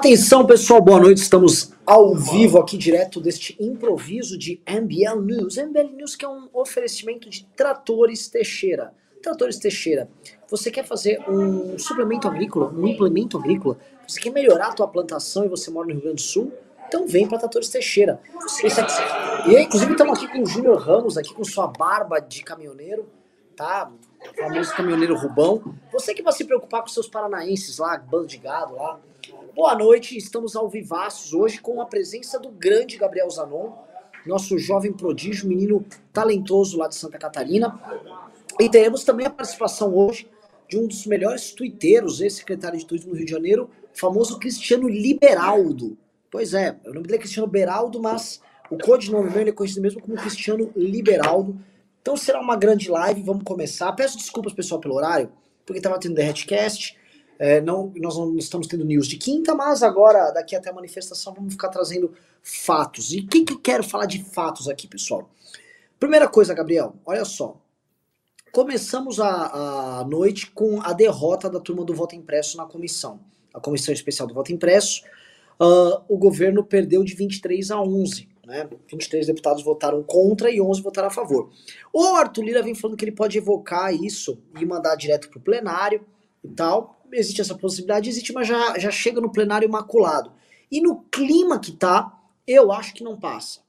Atenção, pessoal, boa noite. Estamos ao vivo aqui, direto deste improviso de MBL News. MBL News que é um oferecimento de Tratores Teixeira. Tratores Teixeira, você quer fazer um suplemento agrícola, um implemento agrícola? Você quer melhorar a tua plantação e você mora no Rio Grande do Sul? Então vem para Tratores Teixeira. E inclusive estamos aqui com o Júnior Ramos, aqui com sua barba de caminhoneiro, tá? O famoso caminhoneiro Rubão. Você que vai se preocupar com seus paranaenses lá, bando de gado lá. Boa noite, estamos ao vivaços hoje com a presença do grande Gabriel Zanon, nosso jovem prodígio, menino talentoso lá de Santa Catarina. E teremos também a participação hoje de um dos melhores tuiteiros, ex-secretário de turismo no Rio de Janeiro, famoso Cristiano Liberaldo. Pois é, o nome dele é Cristiano Beraldo, mas o codinome meu ele é conhecido mesmo como Cristiano Liberaldo. Então será uma grande live, vamos começar. Peço desculpas, pessoal, pelo horário, porque estava tendo Derretcast. É, não, nós não estamos tendo news de quinta, mas agora, daqui até a manifestação, vamos ficar trazendo fatos. E o que, que eu quero falar de fatos aqui, pessoal? Primeira coisa, Gabriel, olha só. Começamos a, a noite com a derrota da turma do voto impresso na comissão. A comissão especial do voto impresso, uh, o governo perdeu de 23 a 11. Né? 23 deputados votaram contra e 11 votaram a favor. O Arthur Lira vem falando que ele pode evocar isso e mandar direto para o plenário e tal existe essa possibilidade, existe, mas já, já chega no plenário imaculado. E no clima que tá, eu acho que não passa.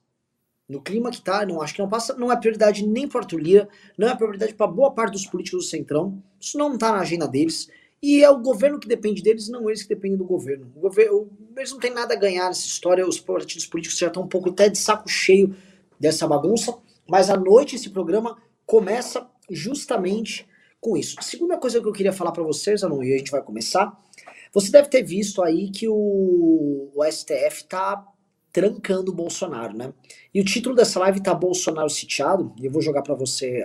No clima que tá, não acho que não passa. Não é prioridade nem para Arthur Lira, não é prioridade para boa parte dos políticos do Centrão. Isso não tá na agenda deles. E é o governo que depende deles, não eles que dependem do governo. O governo eles não têm nada a ganhar nessa história. Os partidos políticos já estão um pouco até de saco cheio dessa bagunça. Mas à noite esse programa começa justamente com isso. A segunda coisa que eu queria falar para vocês, Anon, e a gente vai começar. Você deve ter visto aí que o, o STF tá trancando o Bolsonaro, né? E o título dessa live tá Bolsonaro sitiado, e eu vou jogar para você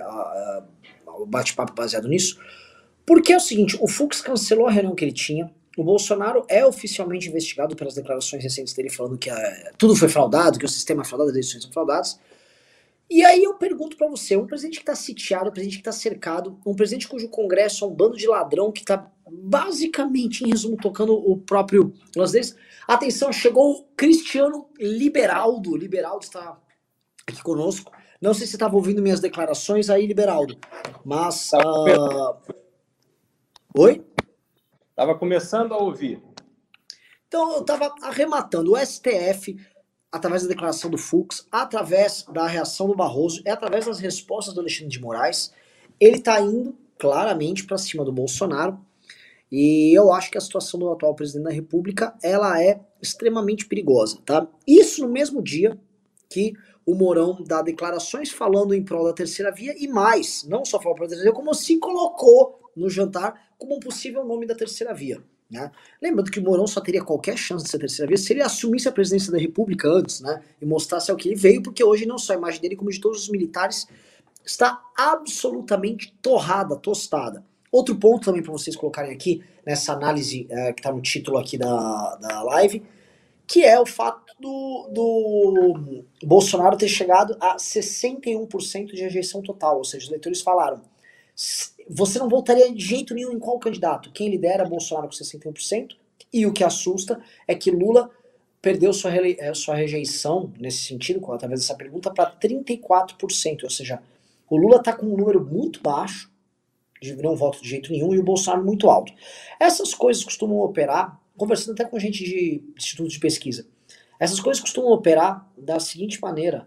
o bate-papo baseado nisso. Porque é o seguinte, o Fux cancelou a reunião que ele tinha, o Bolsonaro é oficialmente investigado pelas declarações recentes dele falando que a, ah, tudo foi fraudado, que o sistema é fraudado, as eleições são fraudadas. E aí eu pergunto para você, um presidente que está sitiado, um presidente que está cercado, um presidente cujo congresso é um bando de ladrão que está basicamente, em resumo, tocando o próprio lance deles. Atenção, chegou o Cristiano Liberaldo. Liberaldo está aqui conosco. Não sei se você estava ouvindo minhas declarações aí, Liberaldo, mas... Uh... Oi? Estava começando a ouvir. Então, eu estava arrematando. O STF através da declaração do Fux, através da reação do Barroso, é através das respostas do Alexandre de Moraes. Ele está indo claramente para cima do Bolsonaro. E eu acho que a situação do atual presidente da República ela é extremamente perigosa, tá? Isso no mesmo dia que o Mourão dá declarações falando em prol da terceira via e mais, não só falou para a terceira via, como se colocou no jantar como um possível nome da terceira via. Né? Lembrando que o Mourão só teria qualquer chance de ser terceira via se ele assumisse a presidência da República antes, né? E mostrasse ao que ele veio, porque hoje não só a imagem dele, como de todos os militares, está absolutamente torrada, tostada. Outro ponto também para vocês colocarem aqui, nessa análise é, que está no título aqui da, da live, que é o fato do, do Bolsonaro ter chegado a 61% de rejeição total, ou seja, os eleitores falaram você não votaria de jeito nenhum em qual candidato. Quem lidera é Bolsonaro com 61%, e o que assusta é que Lula perdeu sua, eh, sua rejeição, nesse sentido, através dessa pergunta, para 34%. Ou seja, o Lula está com um número muito baixo, de não voto de jeito nenhum, e o Bolsonaro muito alto. Essas coisas costumam operar, conversando até com gente de institutos de pesquisa, essas coisas costumam operar da seguinte maneira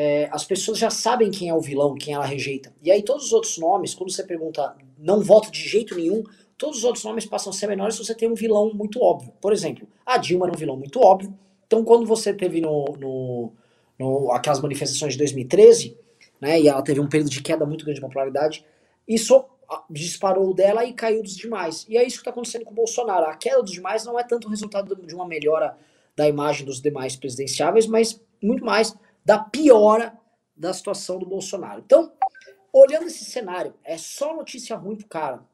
é, as pessoas já sabem quem é o vilão, quem ela rejeita. E aí todos os outros nomes, quando você pergunta não voto de jeito nenhum, todos os outros nomes passam a ser menores se você tem um vilão muito óbvio. Por exemplo, a Dilma era um vilão muito óbvio. Então quando você teve no, no, no aquelas manifestações de 2013, né, e ela teve um período de queda muito grande de popularidade, isso disparou dela e caiu dos demais. E é isso que está acontecendo com o Bolsonaro. A queda dos demais não é tanto resultado de uma melhora da imagem dos demais presidenciáveis, mas muito mais da piora da situação do Bolsonaro. Então, olhando esse cenário, é só notícia ruim pro cara.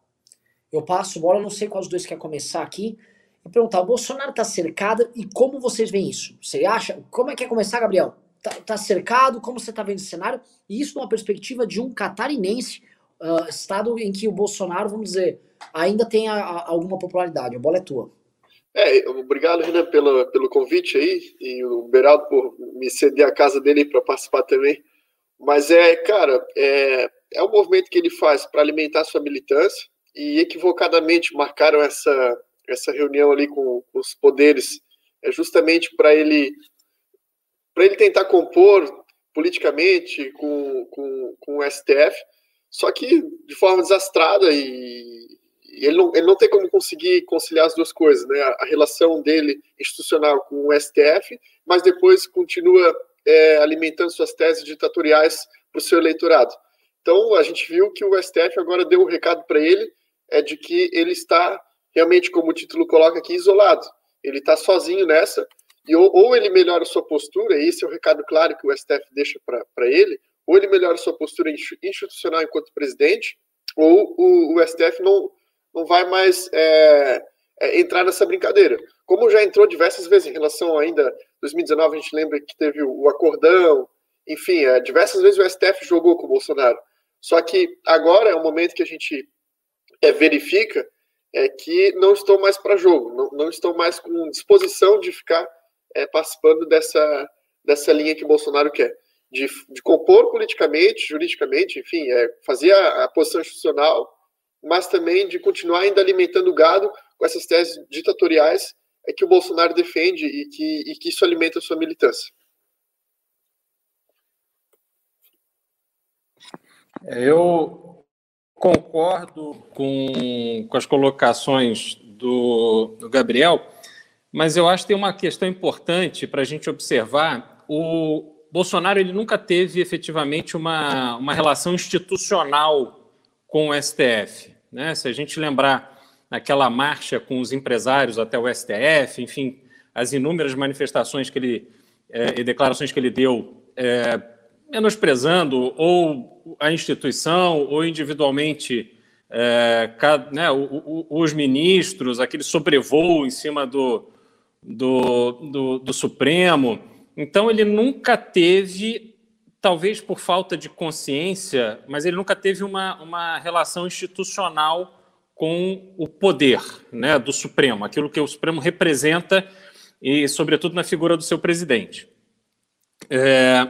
Eu passo bola, não sei qual dos dois quer começar aqui, e perguntar: o Bolsonaro tá cercado e como vocês veem isso? Você acha? Como é que é começar, Gabriel? Tá, tá cercado? Como você tá vendo esse cenário? E isso numa perspectiva de um catarinense, uh, estado em que o Bolsonaro, vamos dizer, ainda tem a, a, alguma popularidade. A bola é tua. É, obrigado, Renan, pelo, pelo convite aí, e o Beraldo por me ceder a casa dele para participar também. Mas é, cara, é, é um movimento que ele faz para alimentar sua militância, e equivocadamente marcaram essa, essa reunião ali com, com os poderes, é justamente para ele para ele tentar compor politicamente com, com, com o STF, só que de forma desastrada e, ele, não, ele não tem como conseguir conciliar as duas coisas, né? A, relação dele institucional com o STF, mas depois continua é, alimentando suas teses ditatoriais para o seu eleitorado. Então a gente viu que o STF agora deu um recado para ele é de que ele está realmente, como o título coloca aqui, isolado. Ele está sozinho nessa, e ou, ou, ele melhora sua postura, e esse é o recado claro que o STF deixa para ele, ou ele melhora sua postura institucional enquanto presidente, ou o, o STF não, não vai mais é, é, entrar nessa brincadeira. Como já entrou diversas vezes em relação ainda 2019, a gente lembra que teve o, acordão, enfim, é, diversas vezes o STF jogou com o Bolsonaro. Só que agora é o momento que a gente é, verifica é que não estou mais para jogo, não, não, estou mais com disposição de ficar é, participando dessa, dessa linha que o Bolsonaro quer, de, de compor politicamente, juridicamente, enfim, é, fazer a, a, posição institucional, mas também de continuar ainda alimentando o gado com essas teses ditatoriais é que o Bolsonaro defende e que, e que isso alimenta a sua militância. Eu concordo com, com as colocações do, do Gabriel, mas eu acho que tem uma questão importante para a gente observar. O Bolsonaro ele nunca teve efetivamente uma, uma relação institucional com o STF. Né? Se a gente lembrar naquela marcha com os empresários até o STF, enfim, as inúmeras manifestações que ele é, e declarações que ele deu é, menosprezando ou a instituição ou individualmente é, né, os ministros, aquele sobrevoo em cima do, do, do, do Supremo. Então, ele nunca teve, talvez por falta de consciência, mas ele nunca teve uma, uma relação institucional com o poder né, do Supremo, aquilo que o Supremo representa, e sobretudo na figura do seu presidente. É,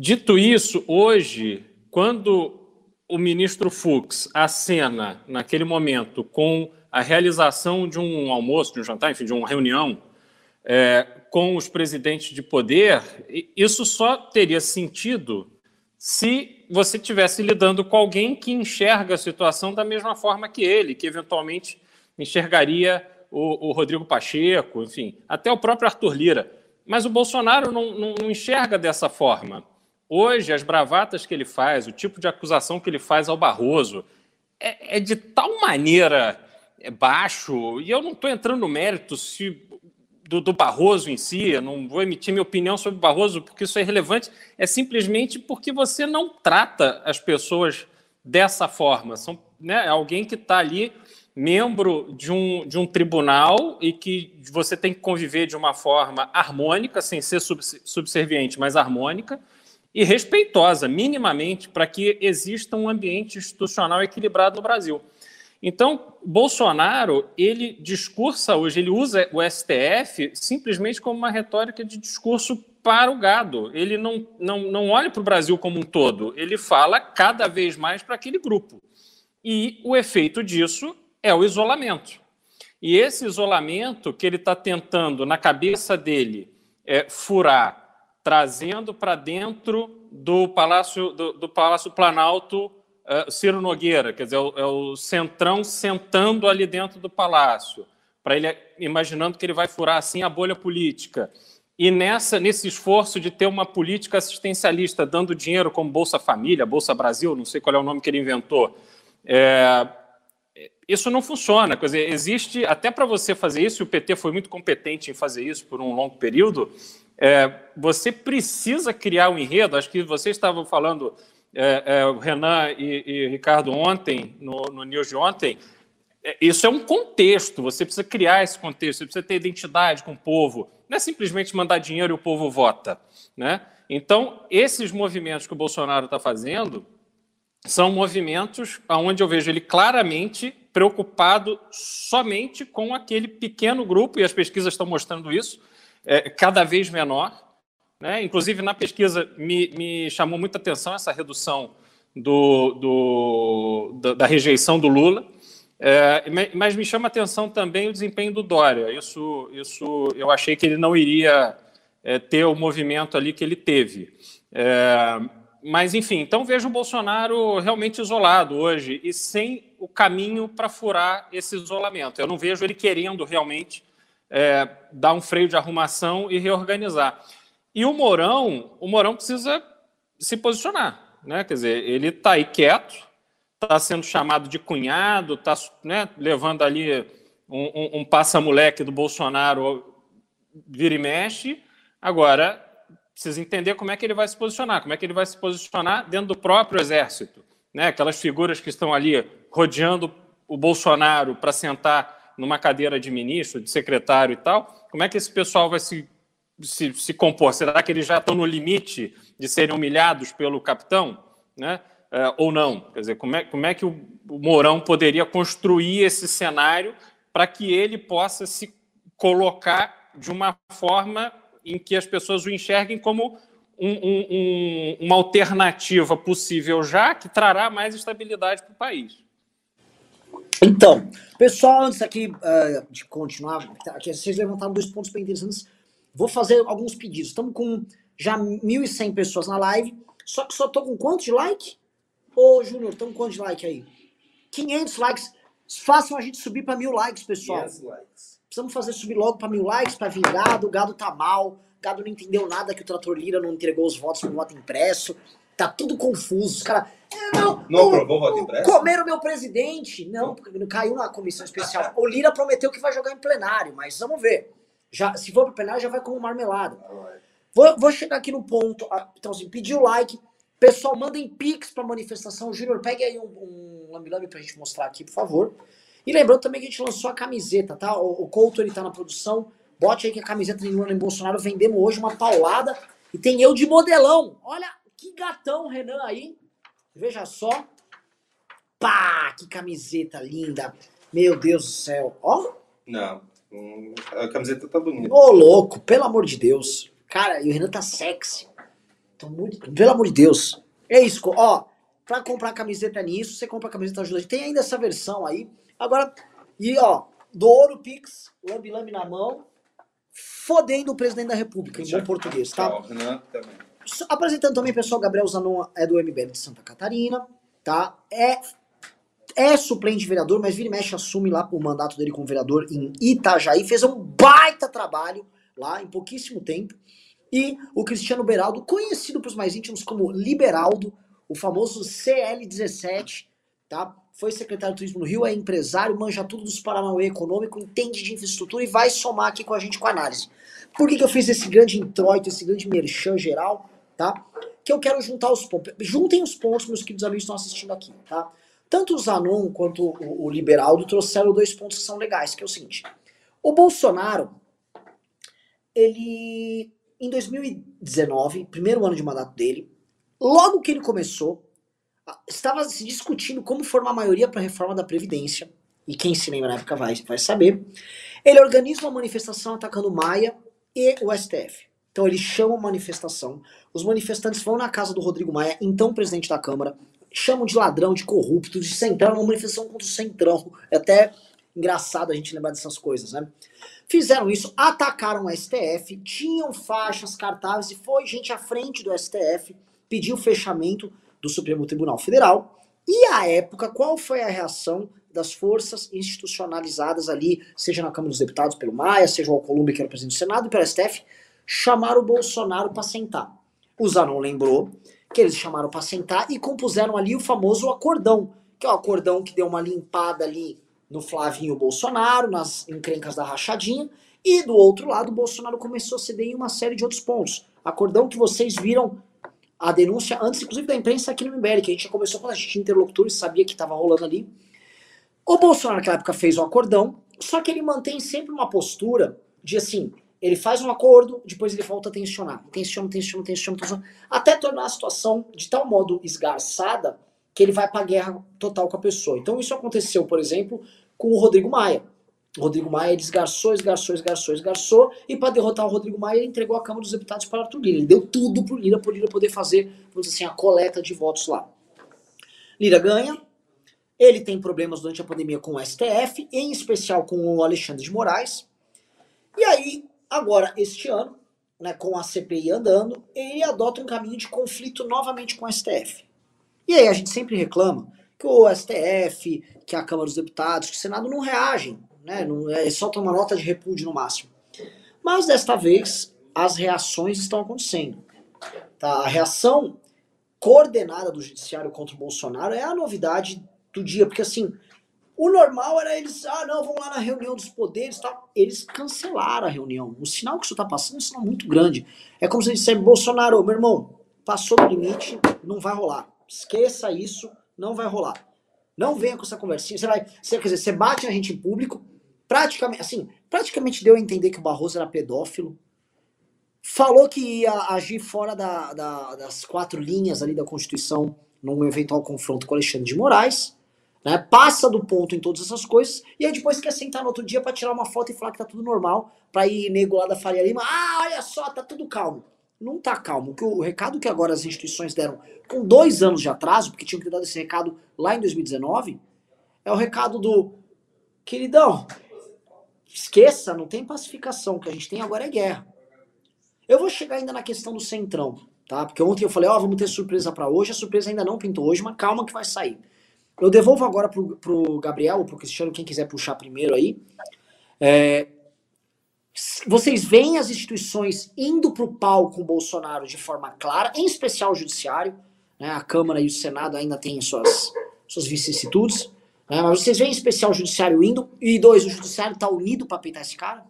Dito isso, hoje, quando o ministro Fux acena, naquele momento, com a realização de um almoço, de um jantar, enfim, de uma reunião é, com os presidentes de poder, isso só teria sentido se você estivesse lidando com alguém que enxerga a situação da mesma forma que ele, que eventualmente enxergaria o, o Rodrigo Pacheco, enfim, até o próprio Arthur Lira. Mas o Bolsonaro não, não, não enxerga dessa forma. Hoje, as bravatas que ele faz, o tipo de acusação que ele faz ao Barroso, é, é de tal maneira é, baixo, e eu não estou entrando no mérito se, do, do, Barroso em si, eu não vou emitir minha opinião sobre o Barroso, porque isso é relevante, é simplesmente porque você não trata as pessoas dessa forma. São né, alguém que está ali, membro de um, de um tribunal, e que você tem que conviver de uma forma harmônica, sem ser subserviente, mas harmônica e respeitosa, minimamente, para que exista um ambiente institucional equilibrado no Brasil. Então, Bolsonaro, ele discursa hoje, ele usa o STF simplesmente como uma retórica de discurso para o gado. Ele não, não, não olha para o Brasil como um todo, ele fala cada vez mais para aquele grupo. E o efeito disso é o isolamento. E esse isolamento que ele está tentando, na cabeça dele, é, furar trazendo para dentro do Palácio, do, do Palácio Planalto uh, Ciro Nogueira, quer dizer, é o, é o, centrão sentando ali dentro do palácio, para ele imaginando que ele vai furar assim a bolha política. E nessa, nesse esforço de ter uma política assistencialista, dando dinheiro como Bolsa Família, Bolsa Brasil, não sei qual é o nome que ele inventou, é, isso não funciona. Quer dizer, existe, até para você fazer isso, e o PT foi muito competente em fazer isso por um longo período, é, você precisa criar um enredo. Acho que vocês estavam falando, é, é, o Renan e, e Ricardo, ontem, no, no News de ontem. É, isso é um contexto, você precisa criar esse contexto, você precisa ter identidade com o povo. Não é simplesmente mandar dinheiro e o povo vota. Né? Então, esses movimentos que o Bolsonaro está fazendo são movimentos onde eu vejo ele claramente preocupado somente com aquele pequeno grupo, e as pesquisas estão mostrando isso, é, cada vez menor. Né? Inclusive, na pesquisa, me, me chamou muita atenção essa redução do, do, da, da, rejeição do Lula, é, mas me chama atenção também o desempenho do Dória. Isso, isso eu achei que ele não iria é, ter o movimento ali que ele teve. É, mas, enfim, então vejo o Bolsonaro realmente isolado hoje e sem o caminho para furar esse isolamento. Eu não vejo ele querendo realmente é, dar um freio de arrumação e reorganizar. E o Mourão, o Mourão precisa se posicionar, né? Quer dizer, ele está aí quieto, está sendo chamado de cunhado, está né, levando ali um, um, um passa-moleque do Bolsonaro vira e mexe. Agora, precisa entender como é que ele vai se posicionar, como é que ele vai se posicionar dentro do próprio exército. Né? Aquelas figuras que estão ali rodeando o Bolsonaro para sentar numa cadeira de ministro, de secretário e tal, como é que esse pessoal vai se, se, se compor? Será que eles já estão no limite de serem humilhados pelo capitão? Né? É, ou não? Quer dizer, como é, como é que o, Mourão poderia construir esse cenário para que ele possa se colocar de uma forma em que as pessoas o enxerguem como um, um, um, uma alternativa possível já que trará mais estabilidade para o país. Então, pessoal, antes aqui uh, de continuar, aqui vocês levantaram dois pontos bem interessantes. Vou fazer alguns pedidos. Estamos com já 1.100 pessoas na live, só que só estou com quanto de like? Ô, Júnior, estamos com quanto de like aí? 500 likes. Façam a gente subir para mil likes, pessoal. 500 likes. Precisamos fazer subir logo para mil likes para vir gado. O gado tá mal. O gado não entendeu nada que o Trator Lira não entregou os votos no voto impresso. Tá tudo confuso. Os caras. É, não, não aprovou o voto impresso? Comeram meu presidente. Não, porque caiu na comissão especial. o Lira prometeu que vai jogar em plenário, mas vamos ver. Já, se for pro plenário, já vai como marmelada. Vou, vou chegar aqui no ponto. Então, assim, pedir o like. Pessoal, mandem pix pra manifestação. Júnior, pegue aí um, um lambi-lambi pra gente mostrar aqui, por favor. E lembrando também que a gente lançou a camiseta, tá? O, o Couto, ele tá na produção. Bote aí que a camiseta de Lula em Bolsonaro vendemos hoje uma paulada. E tem eu de modelão. Olha que gatão, Renan, aí. Veja só. Pá, que camiseta linda. Meu Deus do céu. Ó. Não, a camiseta tá bonita. Ô, louco, pelo amor de Deus. Cara, e o Renan tá sexy. Tô muito... Pelo amor de Deus. É isso, ó. Pra comprar camiseta nisso, você compra a camiseta ajuda. Tem ainda essa versão aí. Agora, e ó, Douro Pix, lambi lambi na mão, fodendo o presidente da República, em bom português, tá? Né, apresentando também, pessoal, Gabriel Zanon é do MBL de Santa Catarina, tá? É, é suplente vereador, mas vira e mexe assume lá o mandato dele como vereador em Itajaí, fez um baita trabalho lá em pouquíssimo tempo. E o Cristiano Beraldo, conhecido para os mais íntimos como Liberaldo, o famoso CL17, tá? foi secretário de turismo no Rio, é empresário, manja tudo dos Paranauê econômico, entende de infraestrutura e vai somar aqui com a gente com a análise. Por que, que eu fiz esse grande introito, esse grande merchan geral, tá? Que eu quero juntar os pontos. Juntem os pontos, meus queridos amigos que estão assistindo aqui, tá? Tanto o Zanon quanto o, o Liberaldo trouxeram dois pontos que são legais, que é o seguinte. O Bolsonaro, ele, em 2019, primeiro ano de mandato dele, logo que ele começou, estava se discutindo como formar maioria para a reforma da Previdência, e quem se lembra na época vai, vai saber. Ele organiza uma manifestação atacando Maia e o STF. Então ele chama uma manifestação, os manifestantes vão na casa do Rodrigo Maia, então presidente da Câmara, chamam de ladrão, de corrupto, de centrão, uma manifestação contra o centrão. É até engraçado a gente lembrar dessas coisas, né? Fizeram isso, atacaram o STF, tinham faixas, cartazes, e foi gente à frente do STF, pediu fechamento do Supremo Tribunal Federal. E à época, qual foi a reação das forças institucionalizadas ali, seja na Câmara dos Deputados pelo Maia, seja o Alcolumbre, que era o presidente do Senado, e pelo STF, chamaram o Bolsonaro para sentar. O Zanon lembrou que eles chamaram para sentar e compuseram ali o famoso acordão, que é o acordão que deu uma limpada ali no Flavinho Bolsonaro, nas encrencas da rachadinha, e do outro lado o Bolsonaro começou a ceder em uma série de outros pontos. Acordão que vocês viram a denúncia antes, inclusive, da imprensa aqui no MBL, que a gente já começou quando a gente tinha interlocutores, sabia que estava rolando ali. O Bolsonaro naquela época fez o acordão, só que ele mantém sempre uma postura de assim, ele faz um acordo, depois ele volta a tensionar, tensiona, tensiona, tensiona, tensiona, até tornar a situação de tal modo esgarçada que ele vai para guerra total com a pessoa. Então isso aconteceu, por exemplo, com o Rodrigo Maia. O Rodrigo Maia desgarçou, esgarçou, esgarçou, esgarçou, e para derrotar o Rodrigo Maia, ele entregou a Câmara dos Deputados para Arthur Lira. Ele deu tudo para o Lira, para o Lira poder fazer, vamos dizer assim, a coleta de votos lá. Lira ganha, ele tem problemas durante a pandemia com o STF, em especial com o Alexandre de Moraes. E aí, agora, este ano, né, com a CPI andando, ele adota um caminho de conflito novamente com o STF. E aí a gente sempre reclama que o STF, que a Câmara dos Deputados, que o Senado não reagem, né, não, é, uma nota de repúdio no máximo. Mas desta vez as reações estão acontecendo. Tá? A reação coordenada do judiciário contra o Bolsonaro é a novidade do dia, porque assim, o normal era eles, ah, não, vamos lá na reunião dos poderes tal. Eles cancelaram a reunião. O sinal que isso está passando é um sinal muito grande. É como se eles dissessem, Bolsonaro, meu irmão, passou do limite, não vai rolar. Esqueça isso, não vai rolar. Não venha com essa conversinha. Você vai, você, quer dizer, você bate a gente em público, praticamente, assim, praticamente deu a entender que o Barroso era pedófilo. Falou que ia agir fora da, da, das quatro linhas ali da Constituição num eventual confronto com Alexandre de Moraes né? Passa do ponto em todas essas coisas, e aí depois quer sentar no outro dia para tirar uma foto e falar que tá tudo normal, pra ir nego lá da Faria Lima, ah, olha só, tá tudo calmo. Não tá calmo. Que o recado que agora as instituições deram com dois anos de atraso, porque tinham que ter dado esse recado lá em 2019, é o recado do queridão, esqueça, não tem pacificação, o que a gente tem agora é guerra. Eu vou chegar ainda na questão do centrão, tá? Porque ontem eu falei, ó, oh, vamos ter surpresa para hoje, a surpresa ainda não pintou hoje, mas calma que vai sair. Eu devolvo agora pro, pro Gabriel, pro Cristiano, quem quiser puxar primeiro aí. É, vocês veem as instituições indo com o Bolsonaro de forma clara, em especial o Judiciário, né? A Câmara e o Senado ainda têm suas, suas vicissitudes. Né? Mas vocês veem em especial o Judiciário indo, e dois, o Judiciário tá unido para peitar esse cara?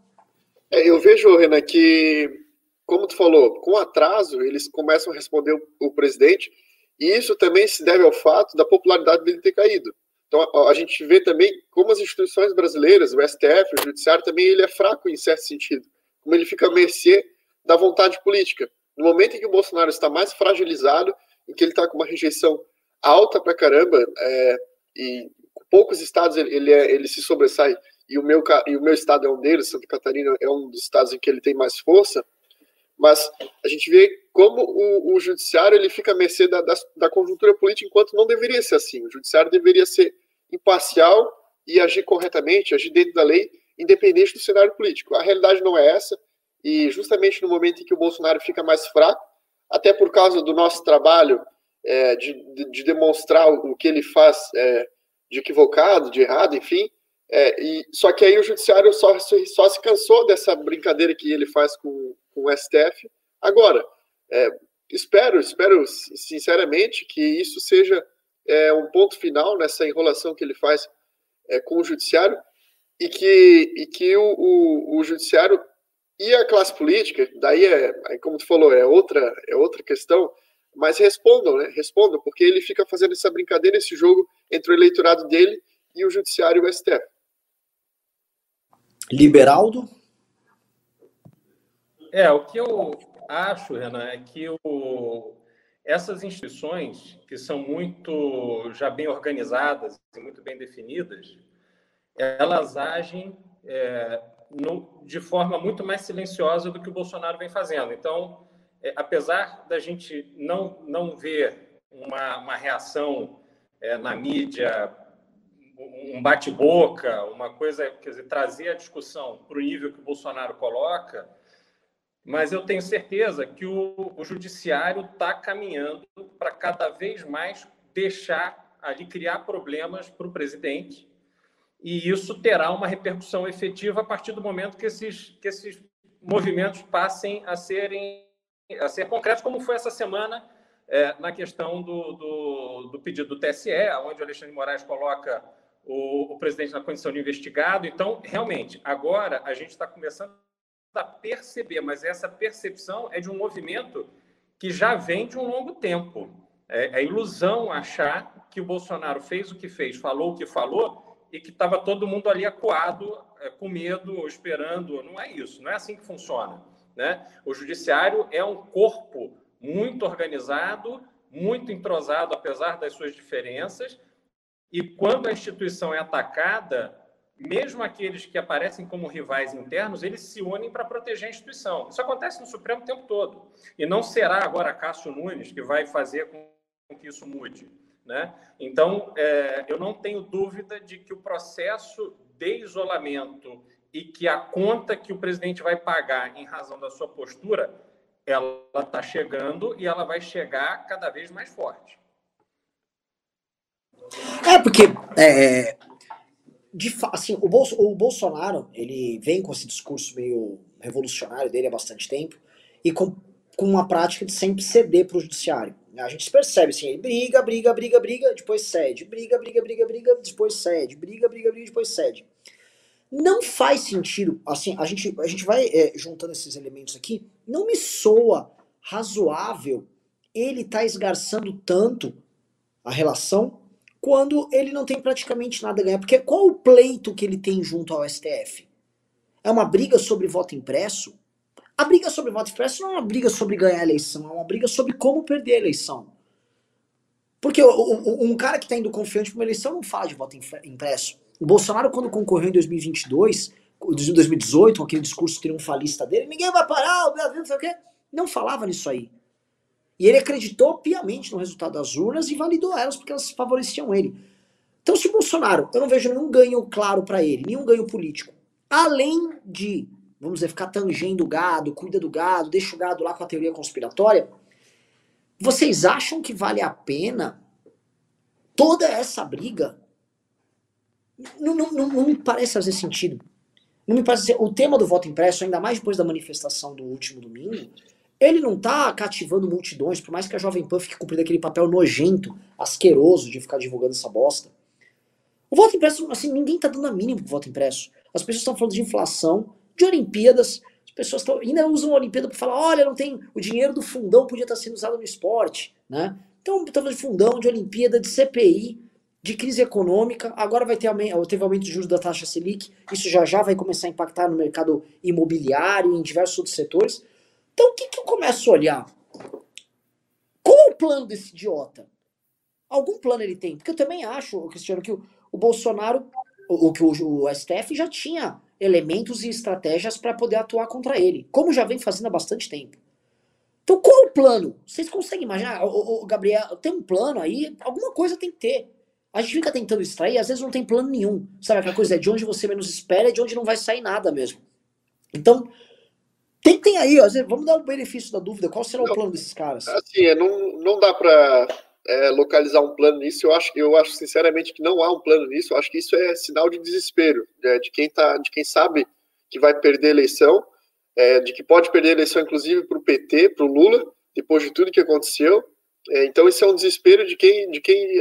É, eu vejo, Renan, que, como tu falou, com atraso, eles começam a responder o, o presidente e isso também se deve ao fato da popularidade dele ter caído. Então, a, gente vê também como as instituições brasileiras, o STF, o Judiciário, também ele é fraco em certo sentido. Como ele fica a mercê da vontade política. No momento em que o Bolsonaro está mais fragilizado, em que ele está com uma rejeição alta pra caramba, é, e poucos estados ele, ele, é, ele se sobressai, e o, meu, e o meu estado é um deles, Santa Catarina é um dos estados em que ele tem mais força, mas a gente vê como o, o judiciário ele fica à mercê da, da, da, conjuntura política, enquanto não deveria ser assim. O judiciário deveria ser imparcial e agir corretamente, agir dentro da lei, independente do cenário político. A realidade não é essa, e justamente no momento em que o Bolsonaro fica mais fraco, até por causa do nosso trabalho é, de, de, de, demonstrar o, que ele faz é, de equivocado, de errado, enfim, é, e, só que aí o judiciário só, só se cansou dessa brincadeira que ele faz com, com o STF. Agora, é, espero, espero sinceramente que isso seja é, um ponto final nessa enrolação que ele faz é, com o judiciário e que, e que o, o, o judiciário e a classe política, daí é, como tu falou, é outra, é outra questão, mas respondam, né? Respondam, porque ele fica fazendo essa brincadeira, esse jogo entre o eleitorado dele e o judiciário e o STF. Liberaldo? É, o que eu acho, Renan, é que o, essas instituições, que são muito já bem organizadas e muito bem definidas, elas agem é, no, de forma muito mais silenciosa do que o Bolsonaro vem fazendo. Então, é, apesar da gente não, não ver uma, uma reação é, na mídia, um bate-boca, uma coisa, quer dizer, trazer a discussão para o nível que o Bolsonaro coloca, mas eu tenho certeza que o, o judiciário está caminhando para cada vez mais deixar ali criar problemas para o presidente e isso terá uma repercussão efetiva a partir do momento que esses, que esses movimentos passem a serem a ser concretos, como foi essa semana é, na questão do, do, do, pedido do TSE, onde o Alexandre Moraes coloca o, o presidente na condição de investigado. Então, realmente, agora a gente está começando a perceber, mas essa percepção é de um movimento que já vem de um longo tempo. É, é ilusão achar que o Bolsonaro fez o que fez, falou o que falou e que estava todo mundo ali acuado, é, com medo, esperando. Não é isso, não é assim que funciona. Né? O judiciário é um corpo muito organizado, muito entrosado, apesar das suas diferenças, e quando a instituição é atacada, mesmo aqueles que aparecem como rivais internos, eles se unem para proteger a instituição. Isso acontece no Supremo o tempo todo. E não será agora Cássio Nunes que vai fazer com que isso mude. Né? Então, é, eu não tenho dúvida de que o processo de isolamento e que a conta que o presidente vai pagar em razão da sua postura, ela está chegando e ela vai chegar cada vez mais forte. É, porque é, de, assim, o, Bolso, o Bolsonaro ele vem com esse discurso meio revolucionário dele há bastante tempo e com, com uma prática de sempre ceder para o judiciário. A gente percebe assim, ele briga, briga, briga, briga, depois cede, briga, briga, briga, briga, depois cede, briga, briga, briga, depois cede. Não faz sentido, assim, a gente, a gente vai é, juntando esses elementos aqui, não me soa razoável ele tá esgarçando tanto a relação quando ele não tem praticamente nada a ganhar. Porque qual o pleito que ele tem junto ao STF? É uma briga sobre voto impresso? A briga sobre voto impresso não é uma briga sobre ganhar a eleição, é uma briga sobre como perder a eleição. Porque um cara que está indo confiante para uma eleição não fala de voto impresso. O Bolsonaro, quando concorreu em 2022, 2018, com aquele discurso triunfalista dele, ninguém vai parar, o Brasil, não sei o quê, não falava nisso aí. E ele acreditou piamente no resultado das urnas e validou elas porque elas favoreciam ele. Então, se Bolsonaro, eu não vejo nenhum ganho claro para ele, nenhum ganho político, além de vamos dizer, ficar tangendo o gado, cuida do gado, deixa o gado lá com a teoria conspiratória. Vocês acham que vale a pena toda essa briga? Não, não, não, não me parece fazer sentido. Não me parece. O tema do voto impresso, ainda mais depois da manifestação do último domingo, ele não tá cativando multidões, por mais que a Jovem Pan fique cumprindo aquele papel nojento, asqueroso de ficar divulgando essa bosta. O voto impresso, assim, ninguém tá dando a mínima pro voto impresso. As pessoas estão falando de inflação, de Olimpíadas. As pessoas tão, ainda usam a Olimpíada para falar: olha, não tem. O dinheiro do fundão podia estar sendo usado no esporte. Né? Então, estamos de fundão, de Olimpíada, de CPI, de crise econômica. Agora vai ter aumento, teve aumento de juros da taxa Selic. Isso já já vai começar a impactar no mercado imobiliário em diversos outros setores. Então, o que, que eu começo a olhar? Qual o plano desse idiota? Algum plano ele tem? Porque eu também acho, Cristiano, que o, o Bolsonaro, o, que o, o STF já tinha elementos e estratégias para poder atuar contra ele, como já vem fazendo há bastante tempo. Então, qual o plano? Vocês conseguem imaginar? O, o, Gabriel, tem um plano aí? Alguma coisa tem que ter. A gente fica tentando extrair, às vezes não tem plano nenhum. Sabe aquela coisa? É de onde você menos espera, é de onde não vai sair nada mesmo. Então, tentem aí, ó, vamos dar o benefício da dúvida. Qual será não, o plano desses caras? Assim, é, não, não dá para é, localizar um plano nisso. Eu acho, eu acho sinceramente que não há um plano nisso. Eu acho que isso é sinal de desespero né, de quem tá, de quem sabe que vai perder a eleição, é, de que pode perder a eleição, inclusive para o PT, para o Lula, depois de tudo que aconteceu. É, então isso é um desespero de quem, de quem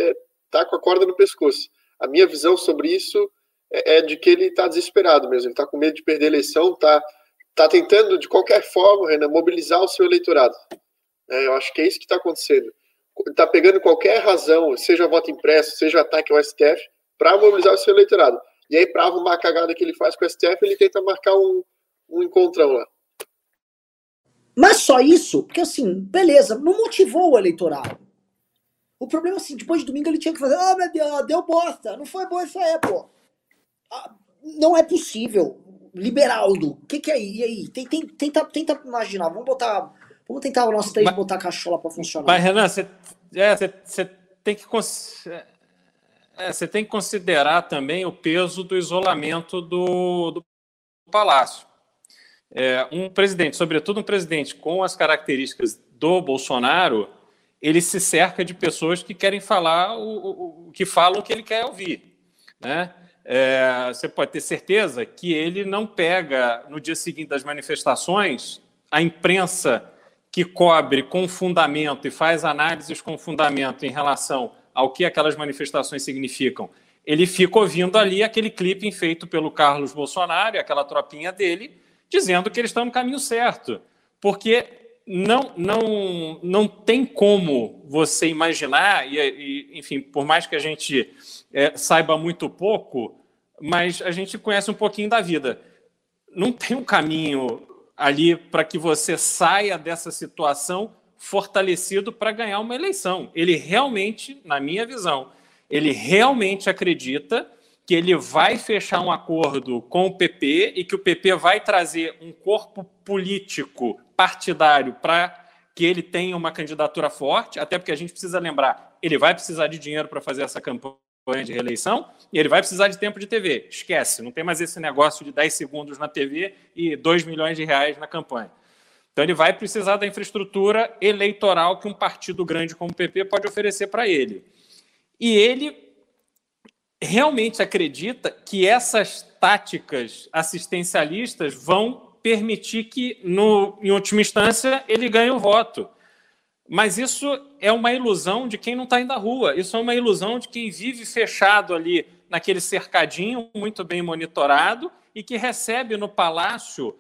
está é, com a corda no pescoço. A minha visão sobre isso é, é de que ele está desesperado mesmo. Ele está com medo de perder a eleição, está tá tentando de qualquer forma, Renan, mobilizar o seu eleitorado. É, eu acho que é isso que está acontecendo está pegando qualquer razão, seja voto impresso, seja ataque ao STF, para mobilizar o seu eleitorado. E aí, para arrumar a cagada que ele faz com o STF, ele tenta marcar um, um encontrão lá. Mas só isso? Porque assim, beleza, não motivou o eleitorado. O problema é assim, depois de domingo ele tinha que fazer, ah, meu Deus, deu bosta, não foi boa isso aí, pô. Ah, não é possível. Liberaldo, o que, que é aí? E aí? Tenta, tenta, tenta imaginar, vamos botar Vamos tentar o nosso três botar a cachola para funcionar. Mas, Renan, você é, tem que. É, você tem que considerar também o peso do isolamento do, do palácio. É, um presidente, sobretudo um presidente com as características do Bolsonaro, ele se cerca de pessoas que querem falar o, o, o que falam o que ele quer ouvir. Né? É, você pode ter certeza que ele não pega no dia seguinte das manifestações a imprensa que cobre com fundamento e faz análises com fundamento em relação ao que aquelas manifestações significam, ele fica ouvindo ali aquele clipe feito pelo Carlos Bolsonaro e aquela tropinha dele, dizendo que eles estão no caminho certo. Porque não, não, não tem como você imaginar, e, e enfim, por mais que a gente é, saiba muito pouco, mas a gente conhece um pouquinho da vida. Não tem um caminho ali para que você saia dessa situação fortalecido para ganhar uma eleição. Ele realmente, na minha visão, ele realmente acredita que ele vai fechar um acordo com o PP e que o PP vai trazer um corpo político partidário para que ele tenha uma candidatura forte, até porque a gente precisa lembrar, ele vai precisar de dinheiro para fazer essa campanha de reeleição e ele vai precisar de tempo de TV. Esquece, não tem mais esse negócio de 10 segundos na TV e 2 milhões de reais na campanha. Então ele vai precisar da infraestrutura eleitoral que um partido grande como o PP pode oferecer para ele. E ele realmente acredita que essas táticas assistencialistas vão permitir que, no, em última instância, ele ganhe o voto. Mas isso é uma ilusão de quem não está indo à rua. Isso é uma ilusão de quem vive fechado ali naquele cercadinho muito bem monitorado e que recebe no palácio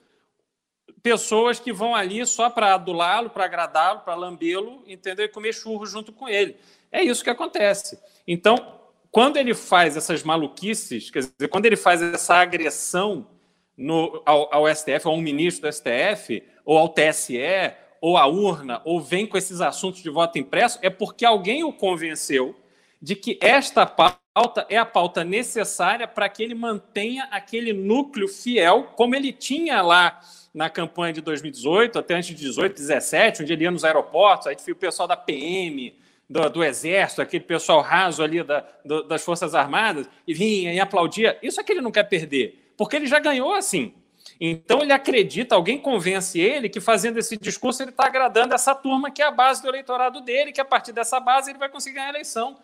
pessoas que vão ali só para adulá-lo, para agradá-lo, para lambê-lo, entendeu? E comer churro junto com ele. É isso que acontece. Então, quando ele faz essas maluquices, quer dizer, quando ele faz essa agressão no, ao, ao STF, ou a um ministro do STF, ou ao TSE, ou à urna, ou vem com esses assuntos de voto impresso, é porque alguém o convenceu de que esta pauta é a pauta necessária para que ele mantenha aquele núcleo fiel, como ele tinha lá na campanha de 2018, até antes de 18, 17, onde ele ia nos aeroportos, aí o pessoal da PM, do, do, exército, aquele pessoal raso ali da, do, das Forças Armadas, e vinha e aplaudia. Isso é que ele não quer perder, porque ele já ganhou assim. Então ele acredita, alguém convence ele que fazendo esse discurso ele está agradando essa turma que é a base do eleitorado dele, que a partir dessa base ele vai conseguir ganhar a eleição.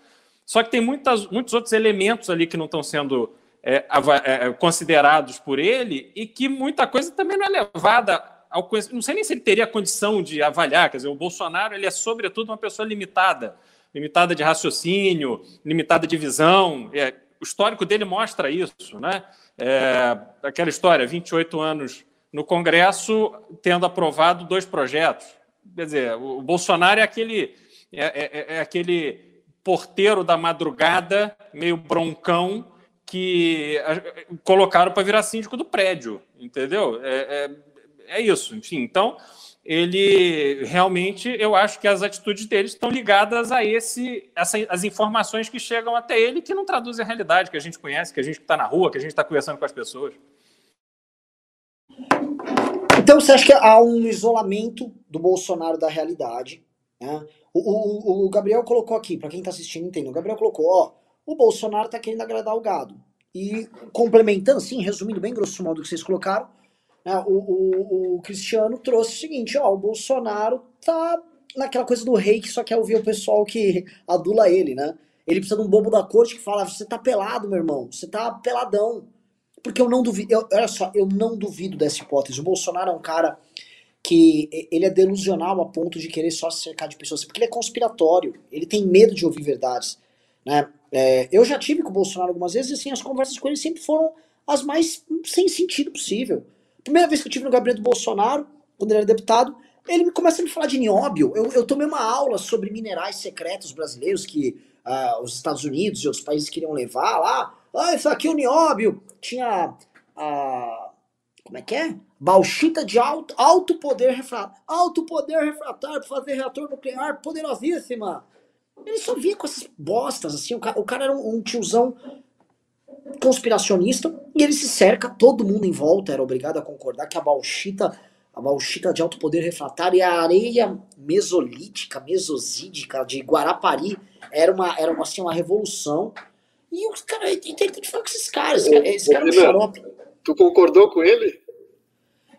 Só que tem muitas, muitos outros elementos ali que não estão sendo é, é, considerados por ele e que muita coisa também não é levada ao Não sei nem se ele teria condição de avaliar. Quer dizer, o Bolsonaro ele é, sobretudo, uma pessoa limitada limitada de raciocínio, limitada de visão. É, o histórico dele mostra isso. Né? É, aquela história: 28 anos no Congresso, tendo aprovado dois projetos. Quer dizer, o Bolsonaro é aquele, é, é, é aquele porteiro da madrugada, meio broncão, que colocaram para virar síndico do prédio, entendeu? É, é, é isso, enfim. Então, ele realmente, eu acho que as atitudes dele estão ligadas a esse, essa, as informações que chegam até ele que não traduzem a realidade que a gente conhece, que a gente está na rua, que a gente está conversando com as pessoas. Então você acha que há um isolamento do Bolsonaro da realidade? Né? O, o, o, Gabriel colocou aqui, para quem está assistindo entende, o Gabriel colocou, ó, o Bolsonaro está querendo agradar o gado. E complementando, assim, resumindo bem grosso modo o que vocês colocaram, o, o, o, Cristiano trouxe o seguinte, ó, o Bolsonaro tá naquela coisa do rei que só quer ouvir o pessoal que adula ele, né? Ele precisa de um bobo da corte que fala, você tá pelado, meu irmão, você tá peladão. Porque eu não duvido, eu, olha só, eu não duvido dessa hipótese. O Bolsonaro é um cara que ele é delusional a ponto de querer só se cercar de pessoas, porque ele é conspiratório, ele tem medo de ouvir verdades, né? É, eu já tive com o Bolsonaro algumas vezes e assim, as conversas com ele sempre foram as mais sem sentido possível. Primeira vez que eu tive no gabinete do Bolsonaro, quando ele era deputado, ele começa a me falar de nióbio. Eu, eu tomei uma aula sobre minerais secretos brasileiros que uh, os Estados Unidos e outros países queriam levar lá. Ah, isso aqui é o nióbio. Tinha a. como é que é? Bauxita de alto, alto poder refratário. Alto poder refratário para fazer reator nuclear poderosíssima. Ele só via com essas bostas, assim. O cara, o cara era um, um tiozão conspiracionista e ele se cerca, todo mundo em volta era obrigado a concordar que a bauxita, a bauxita de alto poder refratário e a areia mesolítica, mesosídica de Guarapari era uma, era uma, assim, uma revolução. E os caras, tem, tem que falar com esses caras, esse cara, é um xarope. Tu concordou com ele?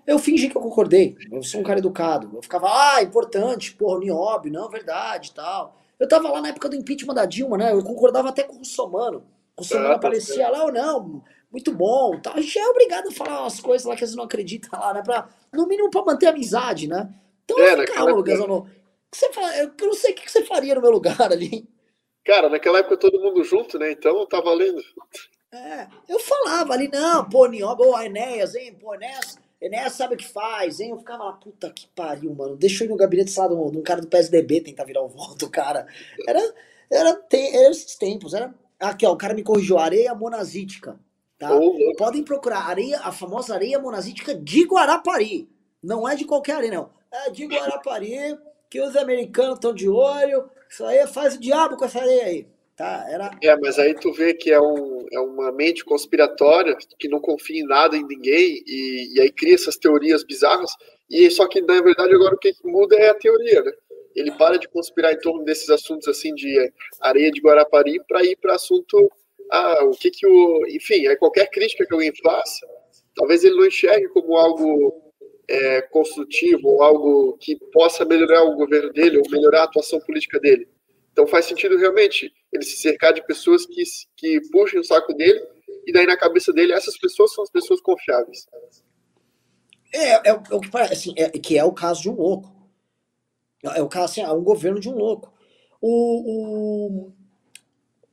Eu fingi que eu concordei. Eu sou um cara educado. Eu ficava, ah, importante, porra, nióbio, não, verdade tal. Eu tava lá na época do impeachment da Dilma, né? Eu concordava até com o Russomano. O Samuel ah, aparecia lá ou não, muito bom. Tá? A gente é obrigado a falar umas coisas lá que eles não acreditam lá, né? Pra, no mínimo pra manter a amizade, né? Então, é, fica, calma, Gasano. Você fala, eu não sei o que você faria no meu lugar ali. Cara, naquela época todo mundo junto, né? Então tá valendo. É, eu falava ali, não, pô, Nioba, ô, Enéas, hein, pô, Enéas, Enéas sabe o que faz, hein? Eu ficava lá, puta que pariu, mano. Deixa eu ir no gabinete, sei lá, de um cara do PSDB tentar virar o voto, cara. Era, era, tem, era esses tempos, era Aqui, ó, o cara me corrigiu, areia monazítica. Tá? Podem procurar areia, a famosa areia monazítica de Guarapari. Não é de qualquer areia, não. É de Guarapari, que os americanos estão de olho, isso aí faz o diabo com essa areia aí. Tá, era... É, mas aí tu vê que é, um, é uma mente conspiratória que não confia em nada, em ninguém, e, e aí cria essas teorias bizarras, e só que na verdade agora o que muda é a teoria, né? Ele para de conspirar em torno desses assuntos assim de areia de Guarapari para ir para assunto, ah, o que que o, enfim, aí qualquer crítica que alguém faça, talvez ele não enxergue como algo é, construtivo ou algo que possa melhorar o governo dele ou melhorar a atuação política dele. Então faz sentido realmente ele se cercar de pessoas que, que puxem o saco dele e daí na cabeça dele essas pessoas são as pessoas confiáveis. É, é, é o que parece, assim, é, que é o caso de um louco. É o caso, assim, é um governo de um louco. O, o,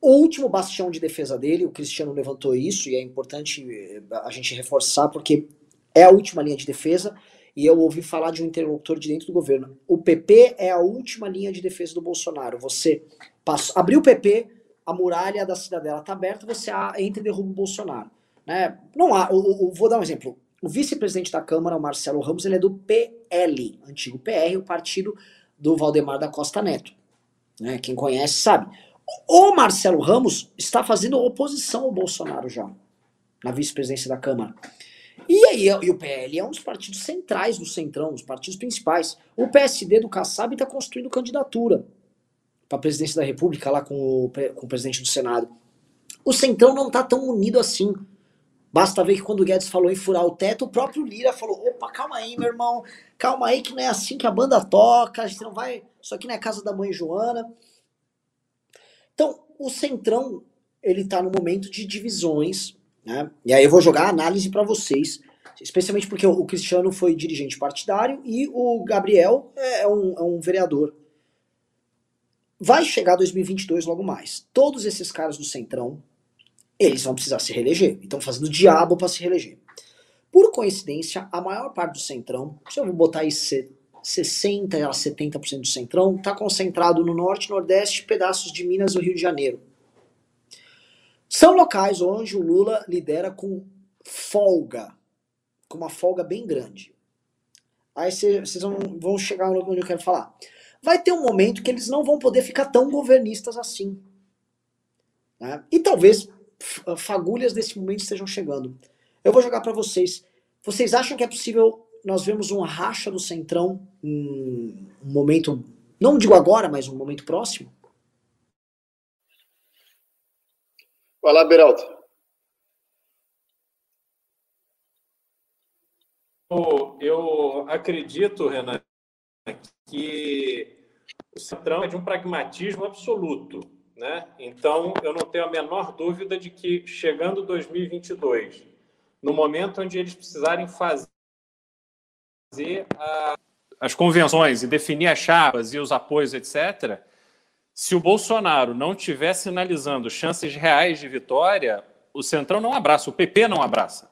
o último bastião de defesa dele, o Cristiano levantou isso, e é importante eh, a gente reforçar, porque é a última linha de defesa, e eu ouvi falar de um interlocutor de dentro do governo. O PP é a última linha de defesa do Bolsonaro. Você passa, abriu o PP, a muralha da cidadela está aberta, você entra e derruba o Bolsonaro. Né? Não há, o, o, vou dar um exemplo. O vice-presidente da Câmara, o Marcelo Ramos, ele é do PL, antigo PR, o partido do Valdemar da Costa Neto. Né? Quem conhece sabe. O Marcelo Ramos está fazendo oposição ao Bolsonaro já, na vice-presidência da Câmara. E aí, e o PL é um dos partidos centrais do Centrão, dos partidos principais. O PSD do Kassab está construindo candidatura para a presidência da República, lá com o, com o presidente do Senado. O Centrão não está tão unido assim. Basta ver que quando o Guedes falou em furar o teto, o próprio Lira falou: opa, calma aí, meu irmão, calma aí, que não é assim que a banda toca, a gente não vai. Isso aqui não é casa da mãe Joana. Então, o Centrão, ele tá no momento de divisões né? E aí eu vou jogar a análise para vocês, especialmente porque o Cristiano foi dirigente partidário e o Gabriel é um, é um vereador. Vai chegar 2022 logo mais. Todos esses caras do Centrão, eles vão precisar se reeleger. Estão fazendo diabo para se reeleger. Por coincidência, a maior parte do Centrão, se eu vou botar aí 60 a 70% do Centrão, está concentrado no Norte, Nordeste, pedaços de Minas e Rio de Janeiro. São locais onde o Lula lidera com folga, com uma folga bem grande. Aí vocês vão, vão chegar onde eu quero falar. Vai ter um momento que eles não vão poder ficar tão governistas assim. Né? E talvez fagulhas desse momento estejam chegando. Eu vou jogar para vocês. Vocês acham que é possível nós vemos um racha do Centrão um momento, não digo agora, mas um momento próximo? Vai lá, Beraldo. Eu acredito, Renan, que o Centrão é de um pragmatismo absoluto. Né? Então, eu não tenho a menor dúvida de que, chegando 2022, no momento onde eles precisarem fazer a, as convenções e definir as chapas e os apoios, etc., se o Bolsonaro não estiver sinalizando chances reais de vitória, o Centrão não abraça, o PP não abraça.